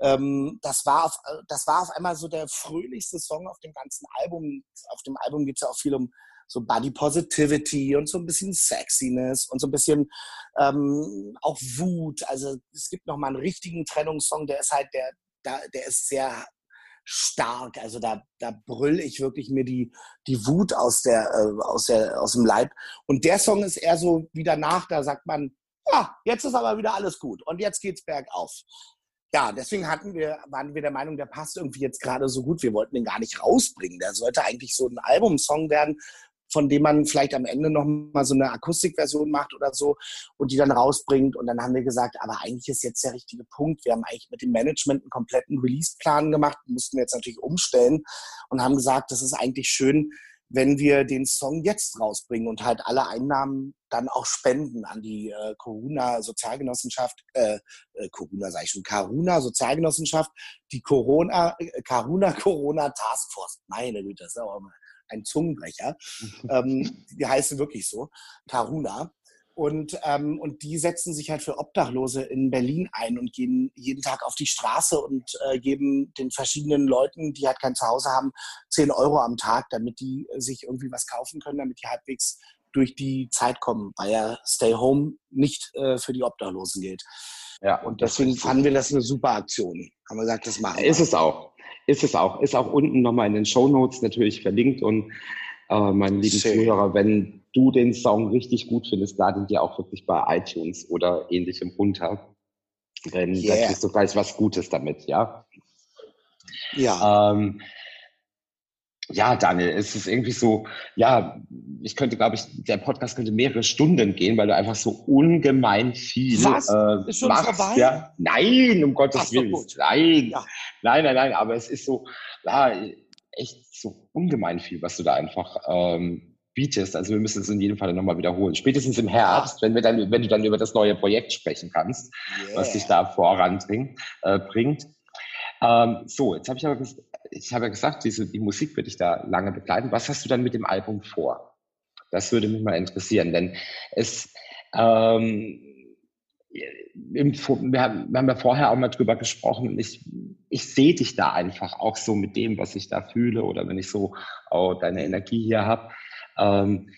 ähm, das, war auf, das war auf einmal so der fröhlichste Song auf dem ganzen Album. Auf dem Album geht es ja auch viel um so Body Positivity und so ein bisschen Sexiness und so ein bisschen ähm, auch Wut. Also es gibt noch mal einen richtigen Trennungssong, der ist halt der, der, der ist sehr stark. Also da, da brüll ich wirklich mir die, die Wut aus, der, äh, aus, der, aus dem Leib. Und der Song ist eher so wie danach, da sagt man, ja, jetzt ist aber wieder alles gut und jetzt geht's bergauf. Ja, deswegen hatten wir, waren wir der Meinung, der passt irgendwie jetzt gerade so gut. Wir wollten den gar nicht rausbringen. Der sollte eigentlich so ein Albumsong werden, von dem man vielleicht am Ende noch mal so eine Akustikversion macht oder so und die dann rausbringt. Und dann haben wir gesagt, aber eigentlich ist jetzt der richtige Punkt. Wir haben eigentlich mit dem Management einen kompletten Release-Plan gemacht, mussten wir jetzt natürlich umstellen und haben gesagt, das ist eigentlich schön, wenn wir den Song jetzt rausbringen und halt alle Einnahmen dann auch spenden an die äh, Corona Sozialgenossenschaft, äh, äh, Corona sage ich schon, Karuna Sozialgenossenschaft, die Corona, äh, Karuna Corona Taskforce. Meine Güte, das ist auch mal ein Zungenbrecher. ähm, die heißen wirklich so, Karuna. Und, ähm, und die setzen sich halt für Obdachlose in Berlin ein und gehen jeden Tag auf die Straße und äh, geben den verschiedenen Leuten, die halt kein Zuhause haben, 10 Euro am Tag, damit die sich irgendwie was kaufen können, damit die halbwegs durch die Zeit kommen, weil ja Stay Home nicht äh, für die Obdachlosen gilt. Ja, und deswegen fanden wir das eine super Aktion. Haben wir gesagt, das machen wir. Ist es auch. Ist es auch. Ist auch unten nochmal in den Show Notes natürlich verlinkt. Und äh, meine lieben Schön. Zuhörer, wenn du den Song richtig gut findest, lade ihn dir auch wirklich bei iTunes oder ähnlichem runter. Denn yeah. da kriegst du gleich was Gutes damit, ja? Ja. Ähm, ja, Daniel, es ist irgendwie so, ja, ich könnte, glaube ich, der Podcast könnte mehrere Stunden gehen, weil du einfach so ungemein viel Was? Äh, ist schon machst. Vorbei? Ja? Nein, um Gottes Ach, Willen. Nein, ja. nein, nein, nein, aber es ist so, ja, echt so ungemein viel, was du da einfach ähm, bietest. Also wir müssen es in jedem Fall nochmal wiederholen. Spätestens im Herbst, wenn wir dann, wenn du dann über das neue Projekt sprechen kannst, yeah. was dich da voranbringt. Äh, bringt. Ähm, so, jetzt habe ich aber ich habe ja gesagt, diese, die Musik wird dich da lange begleiten. Was hast du dann mit dem Album vor? Das würde mich mal interessieren, denn es ähm, im, wir, haben, wir haben ja vorher auch mal drüber gesprochen. Ich, ich sehe dich da einfach auch so mit dem, was ich da fühle oder wenn ich so oh, deine Energie hier habe. Ähm,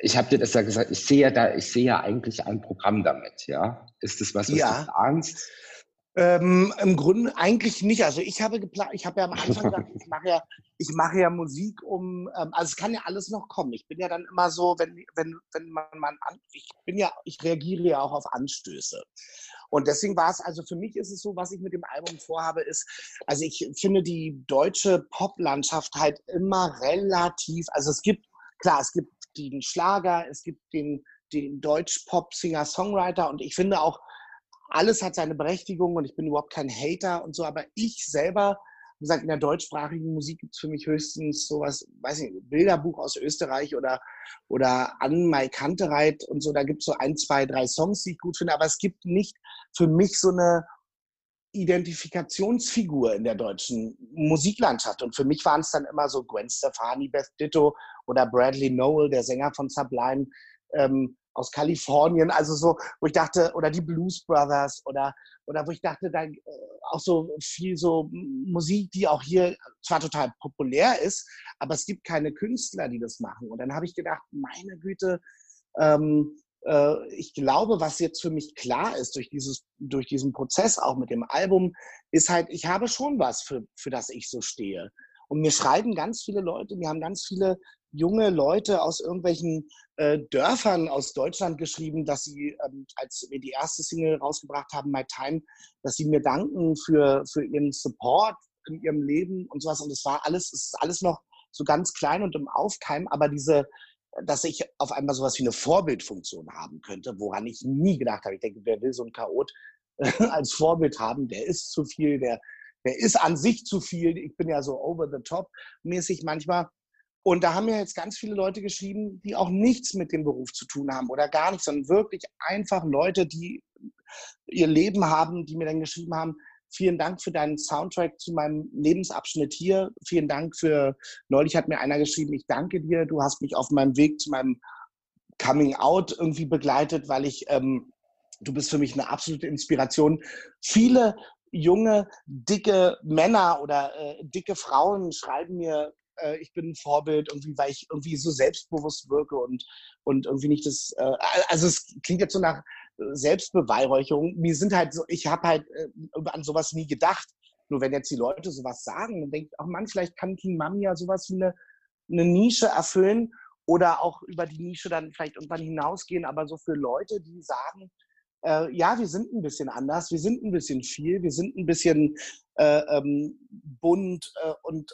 ich habe dir das ja gesagt, ich sehe ja da, ich sehe ja eigentlich ein Programm damit, ja. Ist das was, was ja. du planst? Ähm, Im Grunde eigentlich nicht. Also ich habe geplant, ich habe ja am Anfang gesagt, ich mache ja, ich mache ja Musik um, ähm, also es kann ja alles noch kommen. Ich bin ja dann immer so, wenn, wenn, wenn man, man an, ich bin ja, ich reagiere ja auch auf Anstöße. Und deswegen war es, also für mich ist es so, was ich mit dem Album vorhabe, ist, also ich finde die deutsche Poplandschaft halt immer relativ, also es gibt, klar, es gibt den Schlager, es gibt den, den Deutsch-Pop-Singer-Songwriter und ich finde auch, alles hat seine Berechtigung und ich bin überhaupt kein Hater und so, aber ich selber, wie gesagt, in der deutschsprachigen Musik gibt es für mich höchstens sowas, weiß ich nicht, Bilderbuch aus Österreich oder, oder An Mai Kantereit und so, da gibt es so ein, zwei, drei Songs, die ich gut finde, aber es gibt nicht für mich so eine Identifikationsfigur in der deutschen Musiklandschaft. Und für mich waren es dann immer so Gwen Stefani, Beth Ditto oder Bradley Noel, der Sänger von Sublime. Ähm, aus Kalifornien, also so, wo ich dachte, oder die Blues Brothers oder, oder wo ich dachte, da äh, auch so viel so Musik, die auch hier zwar total populär ist, aber es gibt keine Künstler, die das machen. Und dann habe ich gedacht, meine Güte, ähm, äh, ich glaube, was jetzt für mich klar ist durch dieses, durch diesen Prozess auch mit dem Album, ist halt, ich habe schon was, für, für das ich so stehe. Und mir schreiben ganz viele Leute, mir haben ganz viele junge Leute aus irgendwelchen äh, Dörfern aus Deutschland geschrieben, dass sie, ähm, als wir die erste Single rausgebracht haben, My Time, dass sie mir danken für, für ihren Support in ihrem Leben und sowas. Und es war alles, es ist alles noch so ganz klein und im Aufkeim, aber diese, dass ich auf einmal sowas wie eine Vorbildfunktion haben könnte, woran ich nie gedacht habe. Ich denke, wer will so einen Chaot als Vorbild haben, der ist zu viel, der, der ist an sich zu viel. Ich bin ja so over the top mäßig manchmal. Und da haben mir jetzt ganz viele Leute geschrieben, die auch nichts mit dem Beruf zu tun haben oder gar nichts, sondern wirklich einfach Leute, die ihr Leben haben, die mir dann geschrieben haben, vielen Dank für deinen Soundtrack zu meinem Lebensabschnitt hier. Vielen Dank für, neulich hat mir einer geschrieben, ich danke dir, du hast mich auf meinem Weg zu meinem Coming Out irgendwie begleitet, weil ich, ähm, du bist für mich eine absolute Inspiration. Viele junge, dicke Männer oder äh, dicke Frauen schreiben mir äh, ich bin ein Vorbild, irgendwie, weil ich irgendwie so selbstbewusst wirke und, und irgendwie nicht das, äh, also es klingt jetzt so nach Selbstbeweihräucherung. Mir sind halt so, ich habe halt äh, an sowas nie gedacht. Nur wenn jetzt die Leute sowas sagen und denkt, ach Mann, vielleicht kann King Mami ja sowas wie eine, eine Nische erfüllen oder auch über die Nische dann vielleicht irgendwann hinausgehen, aber so für Leute, die sagen, äh, ja, wir sind ein bisschen anders, wir sind ein bisschen viel, wir sind ein bisschen äh, ähm, bunt äh, und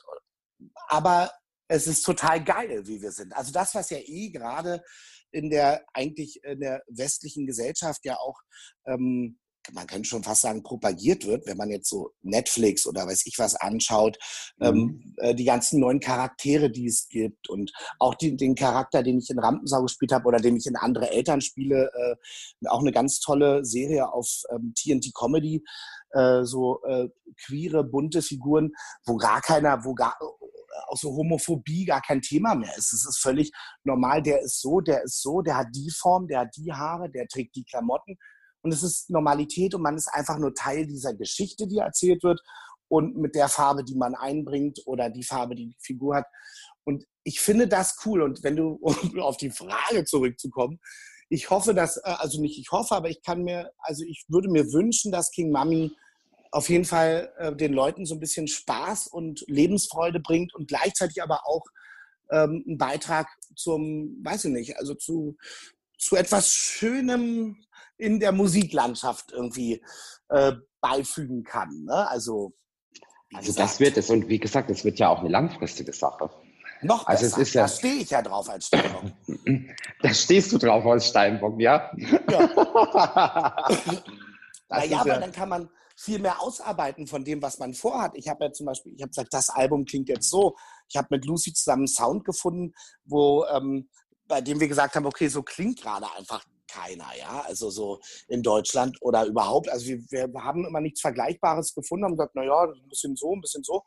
aber es ist total geil, wie wir sind. Also das, was ja eh gerade in der eigentlich in der westlichen Gesellschaft ja auch ähm, man kann schon fast sagen, propagiert wird, wenn man jetzt so Netflix oder weiß ich was anschaut, ähm, mhm. ähm, äh, die ganzen neuen Charaktere, die es gibt und auch die, den Charakter, den ich in Rampensau gespielt habe oder den ich in andere Eltern spiele, äh, auch eine ganz tolle Serie auf ähm, TNT Comedy, äh, so äh, queere, bunte Figuren, wo gar keiner, wo gar auch so Homophobie gar kein Thema mehr ist. Es ist völlig normal, der ist so, der ist so, der hat die Form, der hat die Haare, der trägt die Klamotten. Und es ist Normalität und man ist einfach nur Teil dieser Geschichte, die erzählt wird und mit der Farbe, die man einbringt oder die Farbe, die die Figur hat. Und ich finde das cool. Und wenn du, um auf die Frage zurückzukommen, ich hoffe, dass, äh, also nicht ich hoffe, aber ich kann mir, also ich würde mir wünschen, dass King Mami auf jeden Fall äh, den Leuten so ein bisschen Spaß und Lebensfreude bringt und gleichzeitig aber auch ähm, einen Beitrag zum, weiß ich nicht, also zu, zu etwas Schönem in der Musiklandschaft irgendwie äh, beifügen kann. Ne? Also also das wird es. Und wie gesagt, es wird ja auch eine langfristige Sache. Noch Also besser. es ist ja- da stehe ich ja drauf als Steinbock. Da stehst du drauf als Steinbock, ja? Das naja, ist aber ja- dann kann man viel mehr ausarbeiten von dem, was man vorhat. Ich habe ja zum Beispiel, ich habe gesagt, das Album klingt jetzt so. Ich habe mit Lucy zusammen einen Sound gefunden, wo, ähm, bei dem wir gesagt haben, okay, so klingt gerade einfach keiner, ja, also so in Deutschland oder überhaupt. Also wir, wir haben immer nichts Vergleichbares gefunden, haben gesagt, naja, ein bisschen so, ein bisschen so.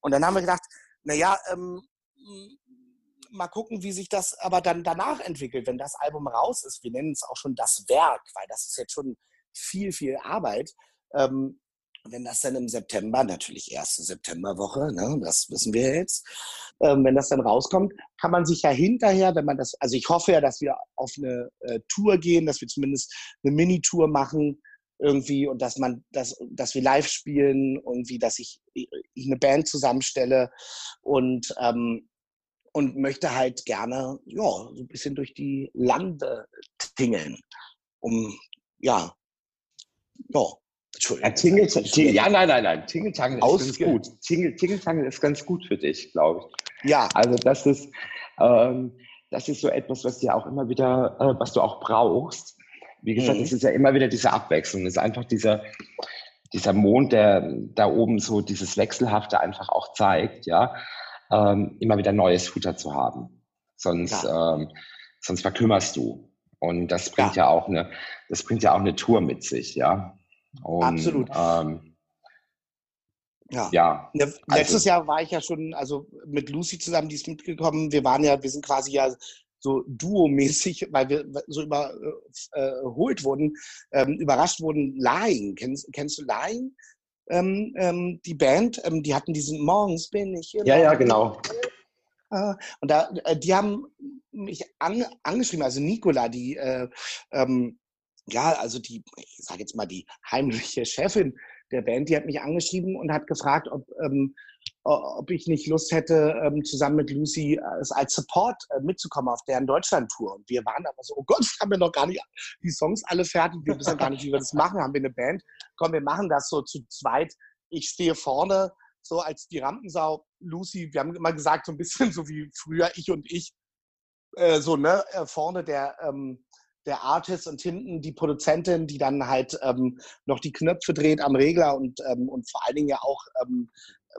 Und dann haben wir gedacht, naja, ähm, mal gucken, wie sich das aber dann danach entwickelt, wenn das Album raus ist. Wir nennen es auch schon das Werk, weil das ist jetzt schon viel, viel Arbeit. Ähm, wenn das dann im September, natürlich erste Septemberwoche, ne, das wissen wir jetzt, ähm, wenn das dann rauskommt, kann man sich ja hinterher, wenn man das, also ich hoffe ja, dass wir auf eine äh, Tour gehen, dass wir zumindest eine Mini-Tour machen irgendwie und dass man, dass, dass wir live spielen, irgendwie, dass ich, ich eine Band zusammenstelle und ähm, und möchte halt gerne ja, so ein bisschen durch die Lande tingeln. Um, ja, ja, Ja, Entschuldigung. Tingle, Tingle, ja, nein, nein, nein. Tingle-Tangle ist ganz gut. Tingle, Tingle-Tangle ist ganz gut für dich, glaube ich. Ja, Also das ist, ähm, das ist so etwas, was dir auch immer wieder, äh, was du auch brauchst. Wie gesagt, Mhm. es ist ja immer wieder diese Abwechslung. Es ist einfach dieser, dieser Mond, der da oben so dieses Wechselhafte einfach auch zeigt, ja, ähm, immer wieder neues Futter zu haben. Sonst, ähm, sonst verkümmerst du. Und das bringt ja. auch eine, das bringt ja auch eine Tour mit sich, ja. Und, Absolut. Ähm, ja. ja. Ne, Letztes Jahr war ich ja schon, also mit Lucy zusammen, die ist mitgekommen. Wir waren ja, wir sind quasi ja so duomäßig, weil wir so überholt wurden, ähm, überrascht wurden. Lying, kennst, kennst du Lying? Ähm, ähm, die Band, ähm, die hatten diesen Morgens bin ich. immer Ja, ja, genau. Äh, Und da, äh, die haben mich an, angeschrieben, also Nicola, die, äh, ähm, ja, also die, ich sage jetzt mal die heimliche Chefin der Band, die hat mich angeschrieben und hat gefragt, ob, ähm, ob ich nicht Lust hätte, ähm, zusammen mit Lucy äh, als Support äh, mitzukommen auf deren Deutschland-Tour. Und wir waren aber so, oh Gott, haben wir noch gar nicht die Songs alle fertig, wir wissen gar nicht, wie wir das machen, haben wir eine Band. Komm, wir machen das so zu zweit. Ich stehe vorne, so als die Rampensau. Lucy, wir haben immer gesagt, so ein bisschen so wie früher ich und ich, äh, so, ne, äh, vorne der, ähm, der Artist und hinten die Produzentin, die dann halt ähm, noch die Knöpfe dreht am Regler und, ähm, und vor allen Dingen ja auch ähm,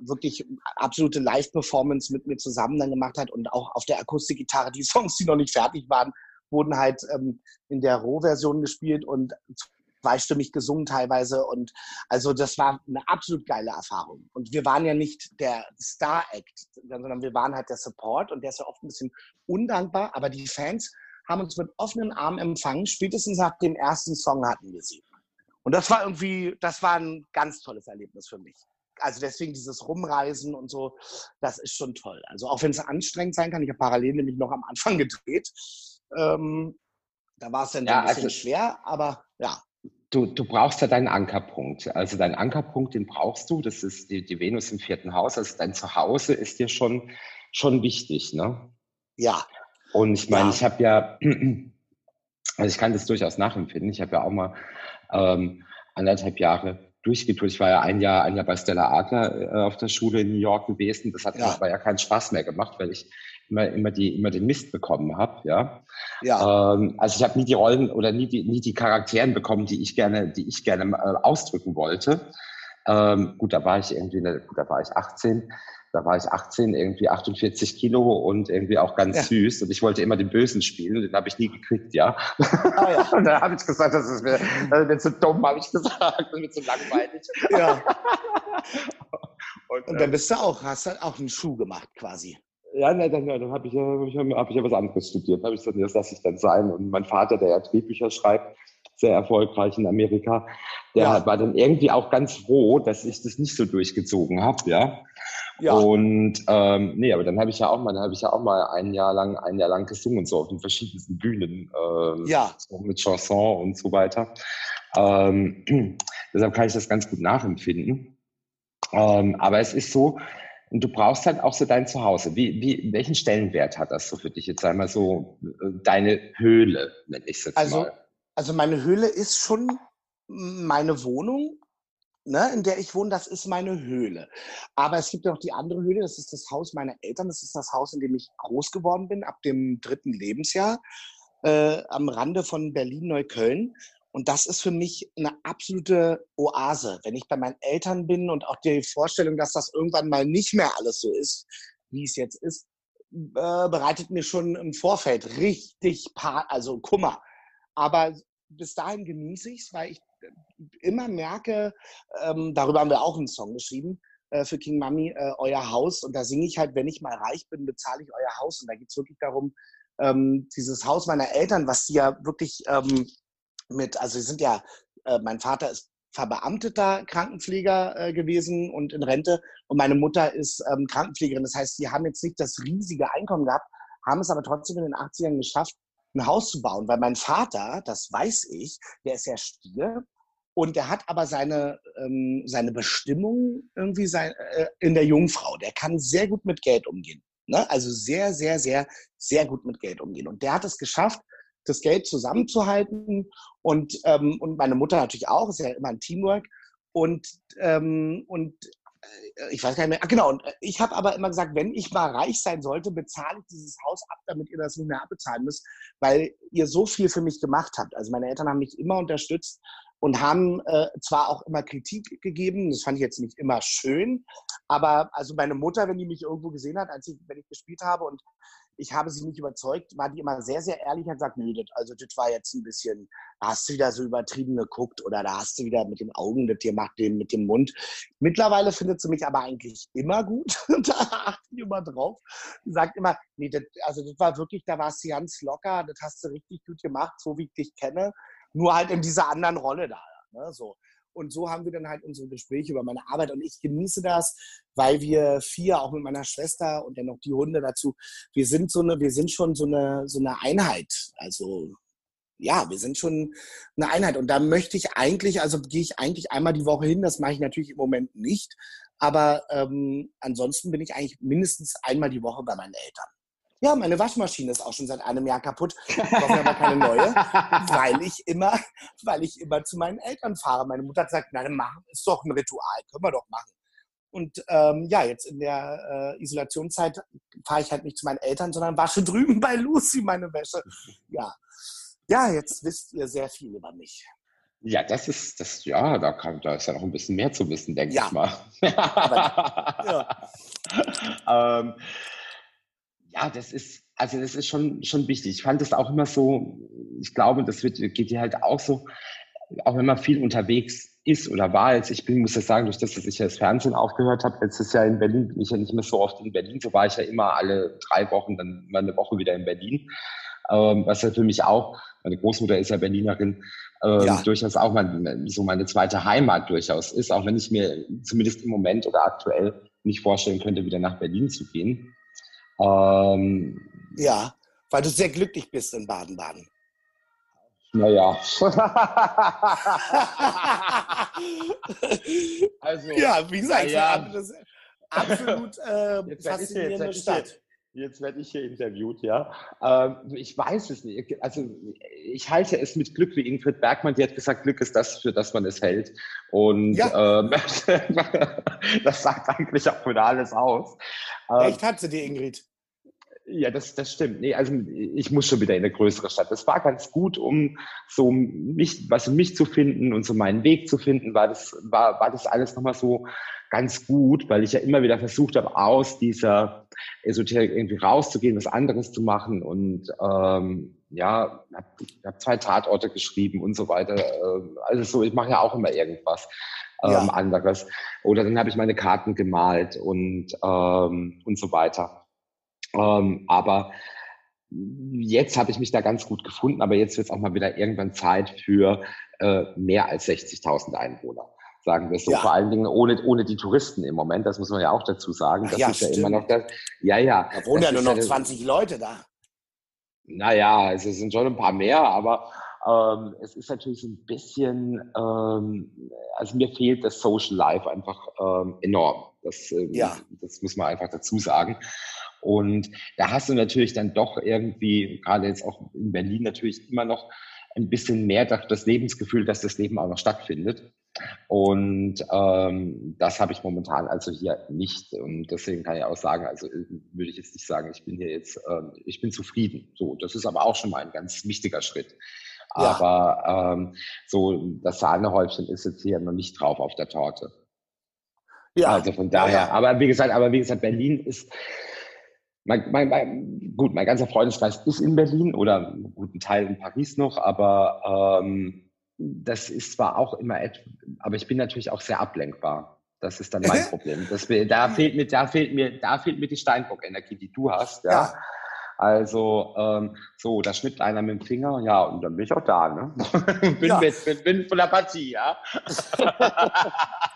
wirklich absolute Live-Performance mit mir zusammen dann gemacht hat und auch auf der Akustikgitarre die Songs, die noch nicht fertig waren, wurden halt ähm, in der Rohversion gespielt und zweistimmig gesungen teilweise und also das war eine absolut geile Erfahrung. Und wir waren ja nicht der Star-Act, sondern wir waren halt der Support und der ist ja oft ein bisschen undankbar, aber die Fans haben uns mit offenen Armen empfangen. Spätestens nach dem ersten Song hatten wir sie. Und das war irgendwie, das war ein ganz tolles Erlebnis für mich. Also deswegen dieses Rumreisen und so, das ist schon toll. Also auch wenn es anstrengend sein kann, ich habe parallel nämlich noch am Anfang gedreht. Ähm, da war es dann Ja, ein bisschen also- schwer, aber ja, Du, du brauchst ja deinen Ankerpunkt. Also deinen Ankerpunkt, den brauchst du. Das ist die, die Venus im vierten Haus. Also dein Zuhause ist dir schon, schon wichtig. Ne? ja, Und ich meine, Ja. ich habe ja, also ich kann das durchaus nachempfinden. Ich habe ja auch mal ähm, anderthalb Jahre durchgetourt. Ich war ja ein Jahr, ein Jahr bei Stella Adler äh, auf der Schule in New York gewesen. Das hat mir Ja. aber ja keinen Spaß mehr gemacht, weil ich immer, immer, die, immer den Mist bekommen habe. Ja? ja, Ähm, also ich habe nie die Rollen oder nie die, nie die Charakteren bekommen, die ich gerne, die ich gerne äh, ausdrücken wollte. Ähm, gut, da war ich irgendwie, gut, da war ich 18, da war ich 18, irgendwie 48 Kilo und irgendwie auch ganz Ja. süß und ich wollte immer den Bösen spielen und den habe ich nie gekriegt, ja. ah, ja. Und da habe ich gesagt, das ist mir, das ist mir zu dumm, habe ich gesagt, das ist mir zu langweilig. ja. Und, Und dann bist du auch, hast du auch einen Schuh gemacht quasi. Ja, nein, dann, dann habe ich, ja- hab ich, hab ich ja was anderes studiert. habe ich gesagt, das lasse ich dann sein. Und mein Vater, der ja Drehbücher schreibt, sehr erfolgreich in Amerika, der Ja. war dann irgendwie auch ganz froh, dass ich das nicht so durchgezogen habe, ja. Ja, Und ähm, nee, aber dann habe ich ja auch mal, dann habe ich ja auch mal ein Jahr lang, ein Jahr lang gesungen, so auf den verschiedensten Bühnen, ähm, Ja. so mit Chanson und so weiter. Ähm, deshalb kann ich das ganz gut nachempfinden. Ähm, aber es ist so, und du brauchst halt auch so dein Zuhause. Wie, wie, welchen Stellenwert hat das so für dich? Jetzt einmal so äh, deine Höhle, nenne ich es jetzt Also, mal. Also meine Höhle ist schon meine Wohnung ne, in der ich wohne, das ist meine Höhle. Aber es gibt noch die andere Höhle, das ist das Haus meiner Eltern, das ist das Haus, in dem ich groß geworden bin, ab dem dritten Lebensjahr, äh, am Rande von Berlin-Neukölln. Und das ist für mich eine absolute Oase, wenn ich bei meinen Eltern bin und auch die Vorstellung, dass das irgendwann mal nicht mehr alles so ist, wie es jetzt ist, äh, bereitet mir schon im Vorfeld richtig, also Kummer. Aber bis dahin genieße ich es, weil ich immer merke, ähm, darüber haben wir auch einen Song geschrieben äh, für King Mami, äh, Euer Haus. Und da singe ich halt, wenn ich mal reich bin, bezahle ich euer Haus. Und da geht es wirklich darum, ähm, dieses Haus meiner Eltern, was sie ja wirklich ähm, mit, also sie sind ja, äh, mein Vater ist verbeamteter Krankenpfleger äh, gewesen und in Rente und meine Mutter ist ähm, Krankenpflegerin. Das heißt, sie haben jetzt nicht das riesige Einkommen gehabt, haben es aber trotzdem in den 80ern geschafft, ein Haus zu bauen, weil mein Vater, das weiß ich, der ist ja Stier und der hat aber seine, ähm, seine Bestimmung irgendwie sein, äh, in der Jungfrau. Der kann sehr gut mit Geld umgehen. Ne? Also sehr, sehr, sehr, sehr gut mit Geld umgehen. Und der hat es geschafft, das Geld zusammenzuhalten und, ähm, und meine Mutter natürlich auch, ist ja immer ein Teamwork. Und, ähm, und ich weiß gar nicht mehr, ah, genau, und äh, ich habe aber immer gesagt, wenn ich mal reich sein sollte, bezahle ich dieses Haus ab, damit ihr das nicht mehr abbezahlen müsst, weil ihr so viel für mich gemacht habt. Also meine Eltern haben mich immer unterstützt und haben äh, zwar auch immer Kritik gegeben, das fand ich jetzt nicht immer schön, aber also meine Mutter, wenn die mich irgendwo gesehen hat, als ich, wenn ich gespielt habe und ich habe sie nicht überzeugt, war die immer sehr, sehr ehrlich und gesagt, nö, das, also das war jetzt ein bisschen, da hast du wieder so übertrieben geguckt oder da hast du wieder mit den Augen das gemacht, mit dem Mund. Mittlerweile findet sie mich aber eigentlich immer gut. da achtet die immer drauf. Die sagt immer, nee, das, also das war wirklich, da warst du ganz locker, das hast du richtig gut gemacht, so wie ich dich kenne. Nur halt in dieser anderen Rolle da. Ne, so. Und so haben wir dann halt unsere Gespräche über meine Arbeit. Und ich genieße das, weil wir vier, auch mit meiner Schwester und dann noch die Hunde dazu, wir sind so eine, wir sind schon so eine, so eine Einheit. Also ja, wir sind schon eine Einheit. Und da möchte ich eigentlich, also gehe ich eigentlich einmal die Woche hin. Das mache ich natürlich im Moment nicht. Aber ähm, ansonsten bin ich eigentlich mindestens einmal die Woche bei meinen Eltern. Ja, meine Waschmaschine ist auch schon seit einem Jahr kaputt. Ich brauche aber keine neue, weil ich immer, weil ich immer zu meinen Eltern fahre. Meine Mutter hat gesagt, nein, machen ist doch ein Ritual, können wir doch machen. Und ähm, ja, jetzt in der äh, Isolationszeit fahre ich halt nicht zu meinen Eltern, sondern wasche drüben bei Lucy meine Wäsche. Ja, ja, jetzt wisst ihr sehr viel über mich. Ja, das ist, das, ja, da, kann, da ist ja noch ein bisschen mehr zu wissen, denke ja. ich mal. Aber, ja. ähm, ja, das ist, also das ist schon, schon wichtig. Ich fand es auch immer so, ich glaube, das wird, geht dir halt auch so, auch wenn man viel unterwegs ist oder war jetzt, ich bin, muss ja sagen, durch das, dass ich ja das Fernsehen aufgehört habe, letztes Jahr in Berlin, bin ich ja nicht mehr so oft in Berlin, so war ich ja immer alle drei Wochen, dann mal eine Woche wieder in Berlin, ähm, was ja für mich auch, meine Großmutter ist ja Berlinerin, ähm, ja. durchaus auch mein, so meine zweite Heimat durchaus ist, auch wenn ich mir zumindest im Moment oder aktuell nicht vorstellen könnte, wieder nach Berlin zu gehen. Ähm, ja, weil du sehr glücklich bist in Baden-Baden. Naja. also, ja, wie gesagt, ja, das absolut äh, jetzt faszinierende jetzt, Stadt. Jetzt werde ich hier interviewt, ja. Ähm, ich weiß es nicht. Also ich halte es mit Glück wie Ingrid Bergmann, die hat gesagt, Glück ist das, für das man es hält. Und ja. ähm, das sagt eigentlich auch wieder alles aus. Ähm, Echt hat sie die Ingrid? Ja, das, das stimmt. Nee, also ich muss schon wieder in eine größere Stadt. Das war ganz gut, um so mich, was um mich zu finden und so meinen Weg zu finden, war das, war, war das alles nochmal so ganz gut, weil ich ja immer wieder versucht habe, aus dieser Esoterik irgendwie rauszugehen, was anderes zu machen und ähm, ja, habe hab zwei Tatorte geschrieben und so weiter. Ähm, also so, ich mache ja auch immer irgendwas ähm, ja. anderes. Oder dann habe ich meine Karten gemalt und ähm, und so weiter. Ähm, aber jetzt habe ich mich da ganz gut gefunden, aber jetzt wird es auch mal wieder irgendwann Zeit für äh, mehr als 60.000 Einwohner. Sagen wir so, ja. vor allen Dingen ohne, ohne die Touristen im Moment, das muss man ja auch dazu sagen. Das ja, ist ja immer noch das. Ja, ja. Da wohnen ja nur noch 20 Leute da. Naja, es sind schon ein paar mehr, aber ähm, es ist natürlich so ein bisschen, ähm, also mir fehlt das Social Life einfach ähm, enorm. Das, ähm, ja. das muss man einfach dazu sagen. Und da hast du natürlich dann doch irgendwie, gerade jetzt auch in Berlin natürlich immer noch ein bisschen mehr das Lebensgefühl, dass das Leben auch noch stattfindet. Und ähm, das habe ich momentan also hier nicht. Und deswegen kann ich auch sagen, also äh, würde ich jetzt nicht sagen, ich bin hier jetzt, äh, ich bin zufrieden. So, das ist aber auch schon mal ein ganz wichtiger Schritt. Ja. Aber ähm, so das Sahnehäubchen ist jetzt hier noch nicht drauf auf der Torte. Ja. Also von daher, ja. aber wie gesagt, aber wie gesagt, Berlin ist mein, mein, mein, gut, mein ganzer Freundeskreis ist in Berlin oder einen guten Teil in Paris noch, aber ähm, das ist zwar auch immer etwas, aber ich bin natürlich auch sehr ablenkbar. Das ist dann mein Problem. Das, da fehlt mir, da fehlt mir, da fehlt mir die Steinbock-Energie, die du hast. Ja. ja. Also ähm, so, da schnippt einer mit dem Finger, ja, und dann bin ich auch da, ne? bin, ja. mit, bin, bin von der Partie, ja.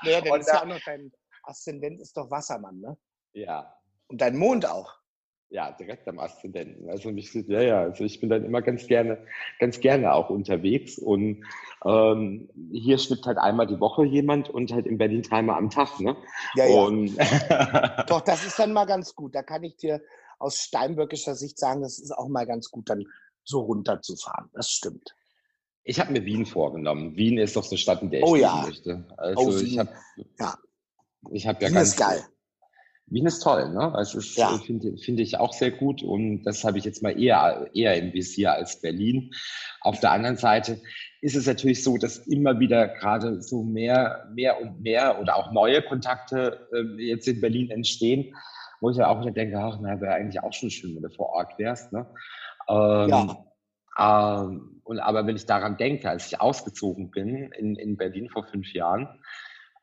naja, dann und ist da, ja auch noch dein Aszendent ist doch Wassermann, ne? Ja. Und dein Mond auch ja, direkt am Aszendenten. Also mich, ja, ja, also ich bin dann immer ganz gerne, ganz gerne auch unterwegs und ähm, hier schnippt halt einmal die Woche jemand und halt in Berlin dreimal am Tag, ne? Ja, ja. Doch, das ist dann mal ganz gut. Da kann ich dir aus steinböckischer Sicht sagen, das ist auch mal ganz gut, dann so runterzufahren. Das stimmt. Ich habe mir Wien vorgenommen. Wien ist doch so eine Stadt, in der ich oh, ja. möchte. Also oh, ich habe ja. Ich habe ja Wien ganz, ist geil. Wien ist toll, ne? Also es ja. finde find ich auch sehr gut und das habe ich jetzt mal eher, eher im Visier als Berlin. Auf der anderen Seite ist es natürlich so, dass immer wieder gerade so mehr, mehr und mehr oder auch neue Kontakte äh, jetzt in Berlin entstehen, wo ich ja auch wieder denke, ach, na, wäre eigentlich auch schon schön, wenn du vor Ort wärst, ne? Ähm, ja. Ähm, und aber wenn ich daran denke, als ich ausgezogen bin in, in Berlin vor fünf Jahren,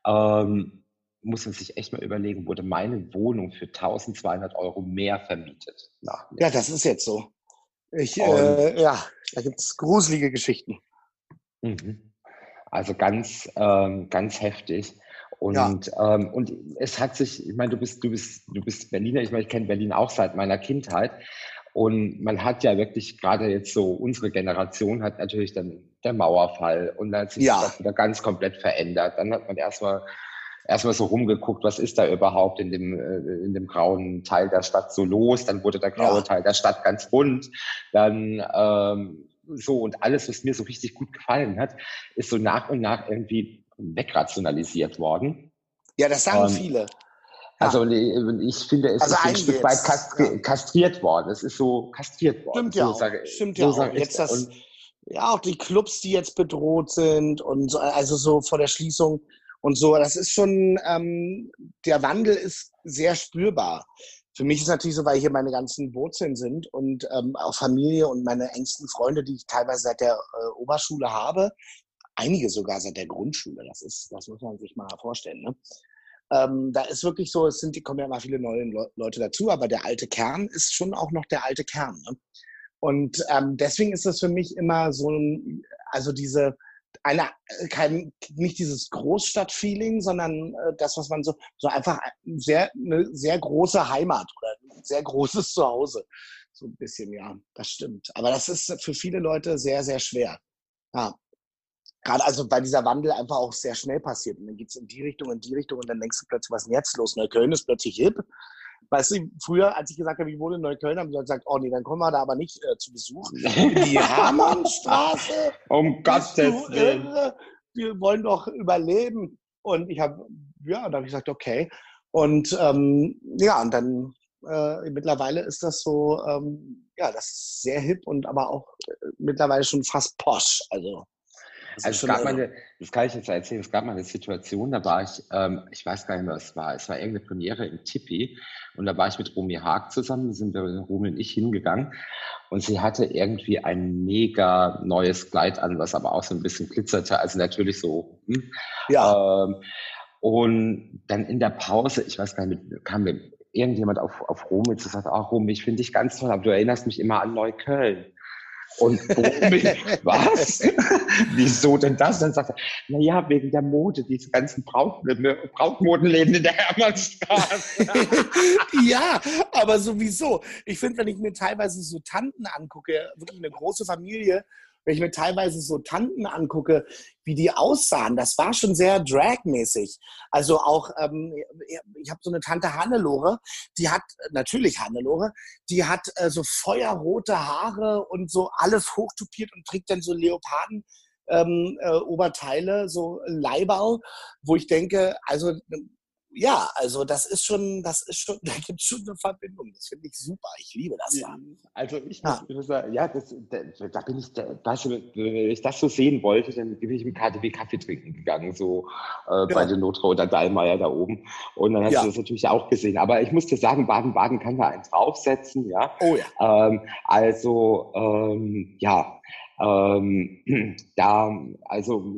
ähm, muss man sich echt mal überlegen, wurde meine Wohnung für 1200 Euro mehr vermietet. ja, das ist jetzt so. Ich, äh, ja, da gibt es gruselige Geschichten. Mhm. Also ganz, ähm, ganz heftig. Und, ja. ähm, und es hat sich, ich meine, du bist, du bist, du bist Berliner, ich meine, ich kenne Berlin auch seit meiner Kindheit. Und man hat ja wirklich gerade jetzt so, unsere Generation hat natürlich dann der Mauerfall und dann hat sich ja. das wieder ganz komplett verändert. Dann hat man erstmal erstmal so rumgeguckt, was ist da überhaupt in dem, äh, in dem grauen Teil der Stadt so los. Dann wurde der graue ja. Teil der Stadt ganz bunt. Dann ähm, so und alles, was mir so richtig gut gefallen hat, ist so nach und nach irgendwie wegrationalisiert worden. Ja, das sagen und, viele. Also ich finde, es also ist ein Stück weit kastri ja. kastriert worden. Es ist so kastriert worden. Stimmt ja. So auch. Stimmt so ja auch. Jetzt das, ja, auch die Clubs, die jetzt bedroht sind und so, also so vor der Schließung und so. Das ist schon, ähm, der Wandel ist sehr spürbar. Für mich ist natürlich so, weil hier meine ganzen Wurzeln sind und ähm, auch Familie und meine engsten Freunde, die ich teilweise seit der äh, Oberschule habe, einige sogar seit der Grundschule. Das ist, das muss man sich mal vorstellen. Ne? Ähm, da ist wirklich so, es sind, die kommen ja immer viele neue Le Leute dazu, aber der alte Kern ist schon auch noch der alte Kern. Ne? Und ähm, deswegen ist das für mich immer so ein, also diese, eine, äh, kein, nicht dieses Großstadtfeeling, sondern äh, das, was man so, so einfach sehr, eine sehr große Heimat oder ein sehr großes Zuhause. So ein bisschen, ja, das stimmt. Aber das ist für viele Leute sehr, sehr schwer. Ja. Gerade also, weil dieser Wandel einfach auch sehr schnell passiert. Und dann geht es in die Richtung, in die Richtung und dann denkst du plötzlich, was ist denn jetzt los? Neukölln ist plötzlich hip. Weißt du, früher, als ich gesagt habe, ich wohne in Neukölln, haben sie gesagt, oh nee, dann kommen wir da aber nicht äh, zu Besuch. Die Hermannstraße. um Gottes Willen. Wir wollen doch überleben. Und ich habe, ja, da habe ich gesagt, okay. Und ähm, ja, und dann äh, mittlerweile ist das so, ähm, ja, das ist sehr hip und aber auch äh, mittlerweile schon fast posch. Also also es gab mal eine, das kann ich jetzt erzählen, es gab mal eine Situation, da war ich, ähm, ich weiß gar nicht mehr, was es war, es war irgendeine Premiere im Tippi und da war ich mit Romy Haag zusammen, sind wir, Romy und ich hingegangen und sie hatte irgendwie ein mega neues Kleid an, was aber auch so ein bisschen glitzerte, also natürlich so, hm, ja. Ähm, und dann in der Pause, ich weiß gar nicht, kam mir irgendjemand auf, auf Romy zu sagen, ach Romy, ich finde dich ganz toll, aber du erinnerst mich immer an Neukölln. Und was? Wieso denn das? Dann sagt er, naja, wegen der Mode, diese ganzen Braut Brautmodenläden in der Hermannstraße. ja, aber sowieso. Ich finde, wenn ich mir teilweise so Tanten angucke, wirklich eine große Familie, wenn ich mir teilweise so Tanten angucke, wie die aussahen, das war schon sehr dragmäßig. Also auch, ähm, ich habe so eine Tante Hannelore, die hat, natürlich Hannelore, die hat äh, so feuerrote Haare und so alles hochtupiert und trägt dann so Leoparden. ähm, äh, Oberteile, so Leibau, wo ich denke, also ja, also das ist schon, das ist schon, da gibt es schon eine Verbindung. Das finde ich super. Ich liebe das ja. Also ich ja. muss sagen, ja, das, da, da, bin ich, da, weißt du, wenn ich das so sehen wollte, dann bin ich im KTW Kaffee trinken gegangen, so äh, ja. bei den Lothar oder Dallmayr da oben. Und dann hast du das natürlich auch gesehen. Aber ich muss dir sagen, Baden-Baden kann da eins draufsetzen, ja. Oh ja. Ähm, also, ähm, ja, ähm, da, also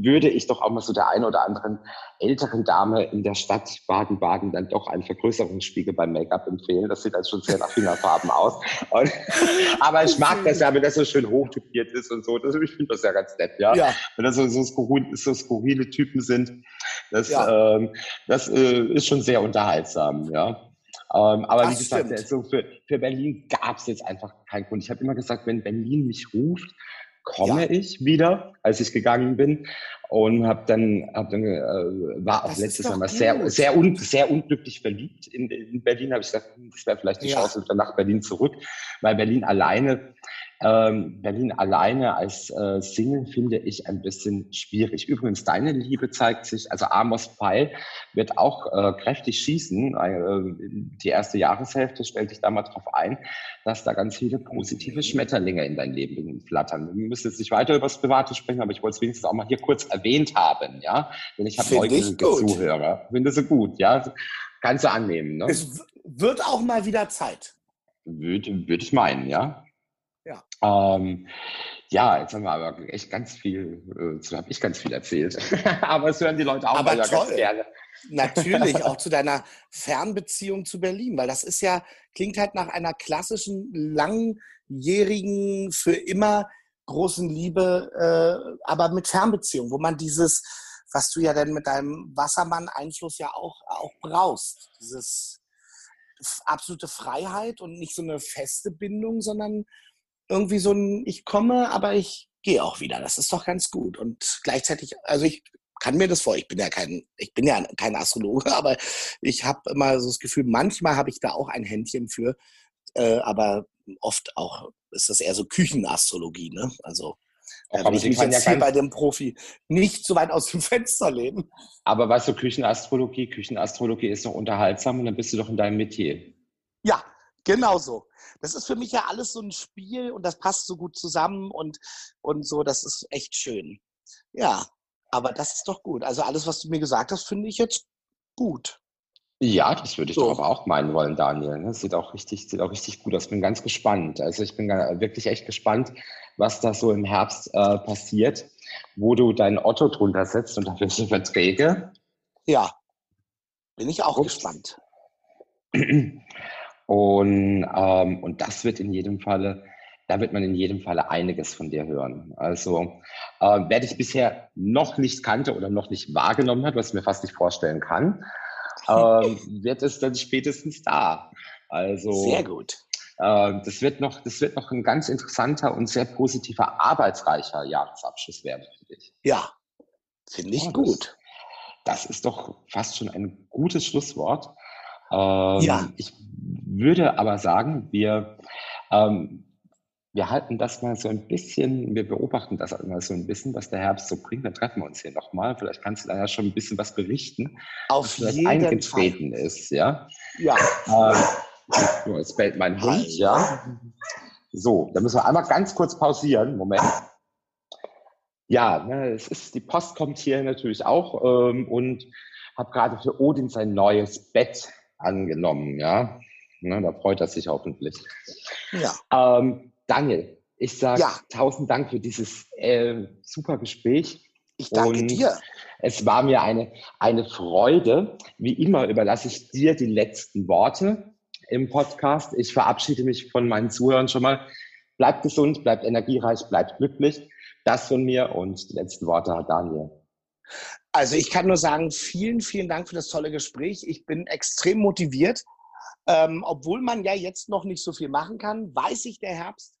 würde ich doch auch mal so der einen oder anderen älteren Dame in der Stadt Baden-Baden dann doch einen Vergrößerungsspiegel beim Make-up empfehlen. Das sieht dann schon sehr nach Fingerfarben aus. Und, aber ich mag das ja, wenn das so schön hochtypiert ist und so. Das, ich finde das ja ganz nett, ja. ja. Wenn das so, so, skurrile, so skurrile Typen sind. Das, ja. ähm, das äh, ist schon sehr unterhaltsam, ja. Ähm, aber das wie gesagt, also für, für Berlin gab es jetzt einfach keinen Grund. Ich habe immer gesagt, wenn Berlin mich ruft, komme ja. ich wieder, als ich gegangen bin und habe dann, hab dann äh, war auch das letztes mal sehr sehr un, sehr unglücklich verliebt in, in Berlin. Habe ich gesagt, hm, das wäre vielleicht die ja. Chance wieder nach Berlin zurück, weil Berlin alleine ähm, Berlin alleine als äh, Single finde ich ein bisschen schwierig. Übrigens, deine Liebe zeigt sich, also Amos Pfeil wird auch äh, kräftig schießen. Äh, die erste Jahreshälfte stellt dich da mal drauf ein, dass da ganz viele positive Schmetterlinge in dein Leben flattern. Wir müssen jetzt nicht weiter über das Private sprechen, aber ich wollte es wenigstens auch mal hier kurz erwähnt haben, ja. Denn ich habe neugierige Zuhörer. Finde sie gut, ja. Kannst du annehmen, ne? Es wird auch mal wieder Zeit. Würde, würde ich meinen, ja. Ja. Ähm, ja, jetzt haben wir aber echt ganz viel, äh, so habe ich ganz viel erzählt. aber es hören die Leute auch aber toll. ganz gerne. Natürlich, auch zu deiner Fernbeziehung zu Berlin, weil das ist ja, klingt halt nach einer klassischen, langjährigen, für immer großen Liebe, äh, aber mit Fernbeziehung, wo man dieses, was du ja dann mit deinem Wassermann-Einfluss ja auch, auch brauchst, dieses absolute Freiheit und nicht so eine feste Bindung, sondern irgendwie so ein, ich komme, aber ich gehe auch wieder. Das ist doch ganz gut. Und gleichzeitig, also ich kann mir das vor. Ich bin ja kein, ich bin ja kein Astrologe, aber ich habe immer so das Gefühl, manchmal habe ich da auch ein Händchen für, äh, aber oft auch ist das eher so Küchenastrologie, ne? Also da will ich mich jetzt ja hier bei dem Profi nicht so weit aus dem Fenster lehnen. Aber weißt du, Küchenastrologie, Küchenastrologie ist doch unterhaltsam und dann bist du doch in deinem Metier. Ja, genau so das ist für mich ja alles so ein Spiel und das passt so gut zusammen und, und so, das ist echt schön. Ja, aber das ist doch gut. Also alles, was du mir gesagt hast, finde ich jetzt gut. Ja, das würde ich so. doch auch meinen wollen, Daniel. Das sieht auch richtig, sieht auch richtig gut aus. Ich bin ganz gespannt. Also ich bin wirklich echt gespannt, was da so im Herbst äh, passiert, wo du dein Otto drunter setzt und dafür so Verträge. Ja, bin ich auch Ups. gespannt. Und, ähm, und das wird in jedem Falle, da wird man in jedem Falle einiges von dir hören. Also äh, wer dich bisher noch nicht kannte oder noch nicht wahrgenommen hat, was ich mir fast nicht vorstellen kann, äh, wird es dann spätestens da. Also sehr gut. Äh, das wird noch, das wird noch ein ganz interessanter und sehr positiver, arbeitsreicher Jahresabschluss werden für dich. Ja, finde ich ja, gut. Das, das ist doch fast schon ein gutes Schlusswort. Ähm, ja. Ich würde aber sagen, wir, ähm, wir halten das mal so ein bisschen, wir beobachten das mal so ein bisschen, was der Herbst so bringt. Dann treffen wir uns hier nochmal. Vielleicht kannst du da ja schon ein bisschen was berichten, Auf was jeden eingetreten Fall. ist. Ja. Ja. Ähm, jetzt bellt mein Hund, ja. So, da müssen wir einmal ganz kurz pausieren. Moment. Ja, ne, es ist, die Post kommt hier natürlich auch ähm, und habe gerade für Odin sein neues Bett angenommen, ja. Ne, da freut er sich hoffentlich. Ja. Ähm, Daniel, ich sage ja. tausend Dank für dieses äh, super Gespräch. Ich danke Und dir. Es war mir eine, eine Freude. Wie immer überlasse ich dir die letzten Worte im Podcast. Ich verabschiede mich von meinen Zuhörern schon mal. Bleibt gesund, bleibt energiereich, bleibt glücklich. Das von mir und die letzten Worte hat Daniel. Also ich kann nur sagen, vielen, vielen Dank für das tolle Gespräch. Ich bin extrem motiviert. Ähm, obwohl man ja jetzt noch nicht so viel machen kann, weiß ich, der Herbst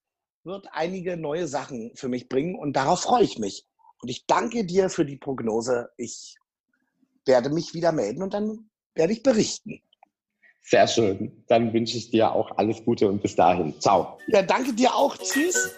wird einige neue Sachen für mich bringen und darauf freue ich mich. Und ich danke dir für die Prognose. Ich werde mich wieder melden und dann werde ich berichten. Sehr schön. Dann wünsche ich dir auch alles Gute und bis dahin. Ciao. Ja, danke dir auch. Tschüss.